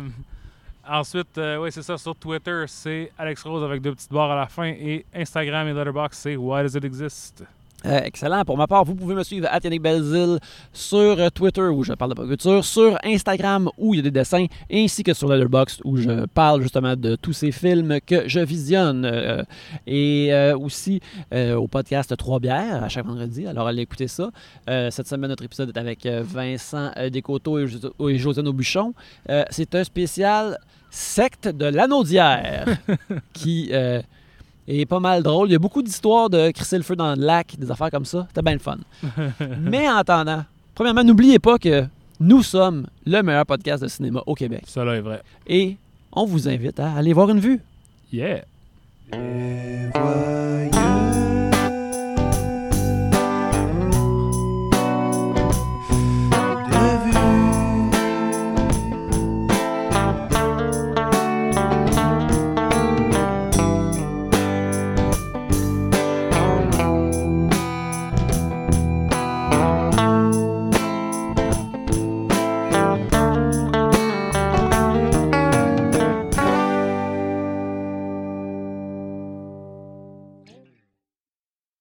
ensuite, euh, oui, c'est ça. Sur Twitter, c'est Alex Rose avec deux petites barres à la fin. Et Instagram et Letterboxd, c'est Why Does It Exist? Euh, excellent. Pour ma part, vous pouvez me suivre à Yannick Belzil sur euh, Twitter où je parle de pop sur Instagram où il y a des dessins, ainsi que sur Letterboxd où je parle justement de tous ces films que je visionne. Euh, et aussi au podcast Trois bières à chaque vendredi. Alors allez écouter ça. cette semaine, notre épisode est avec Vincent Descoteaux et, et José Aubuchon. C'est un spécial secte de l'anaudière qui et pas mal drôle. Il y a beaucoup d'histoires de crisser le feu dans le lac, des affaires comme ça. C'était bien le fun. Mais en attendant, premièrement, n'oubliez pas que nous sommes le meilleur podcast de cinéma au Québec. Cela est vrai. Et on vous invite à aller voir une vue. Yeah.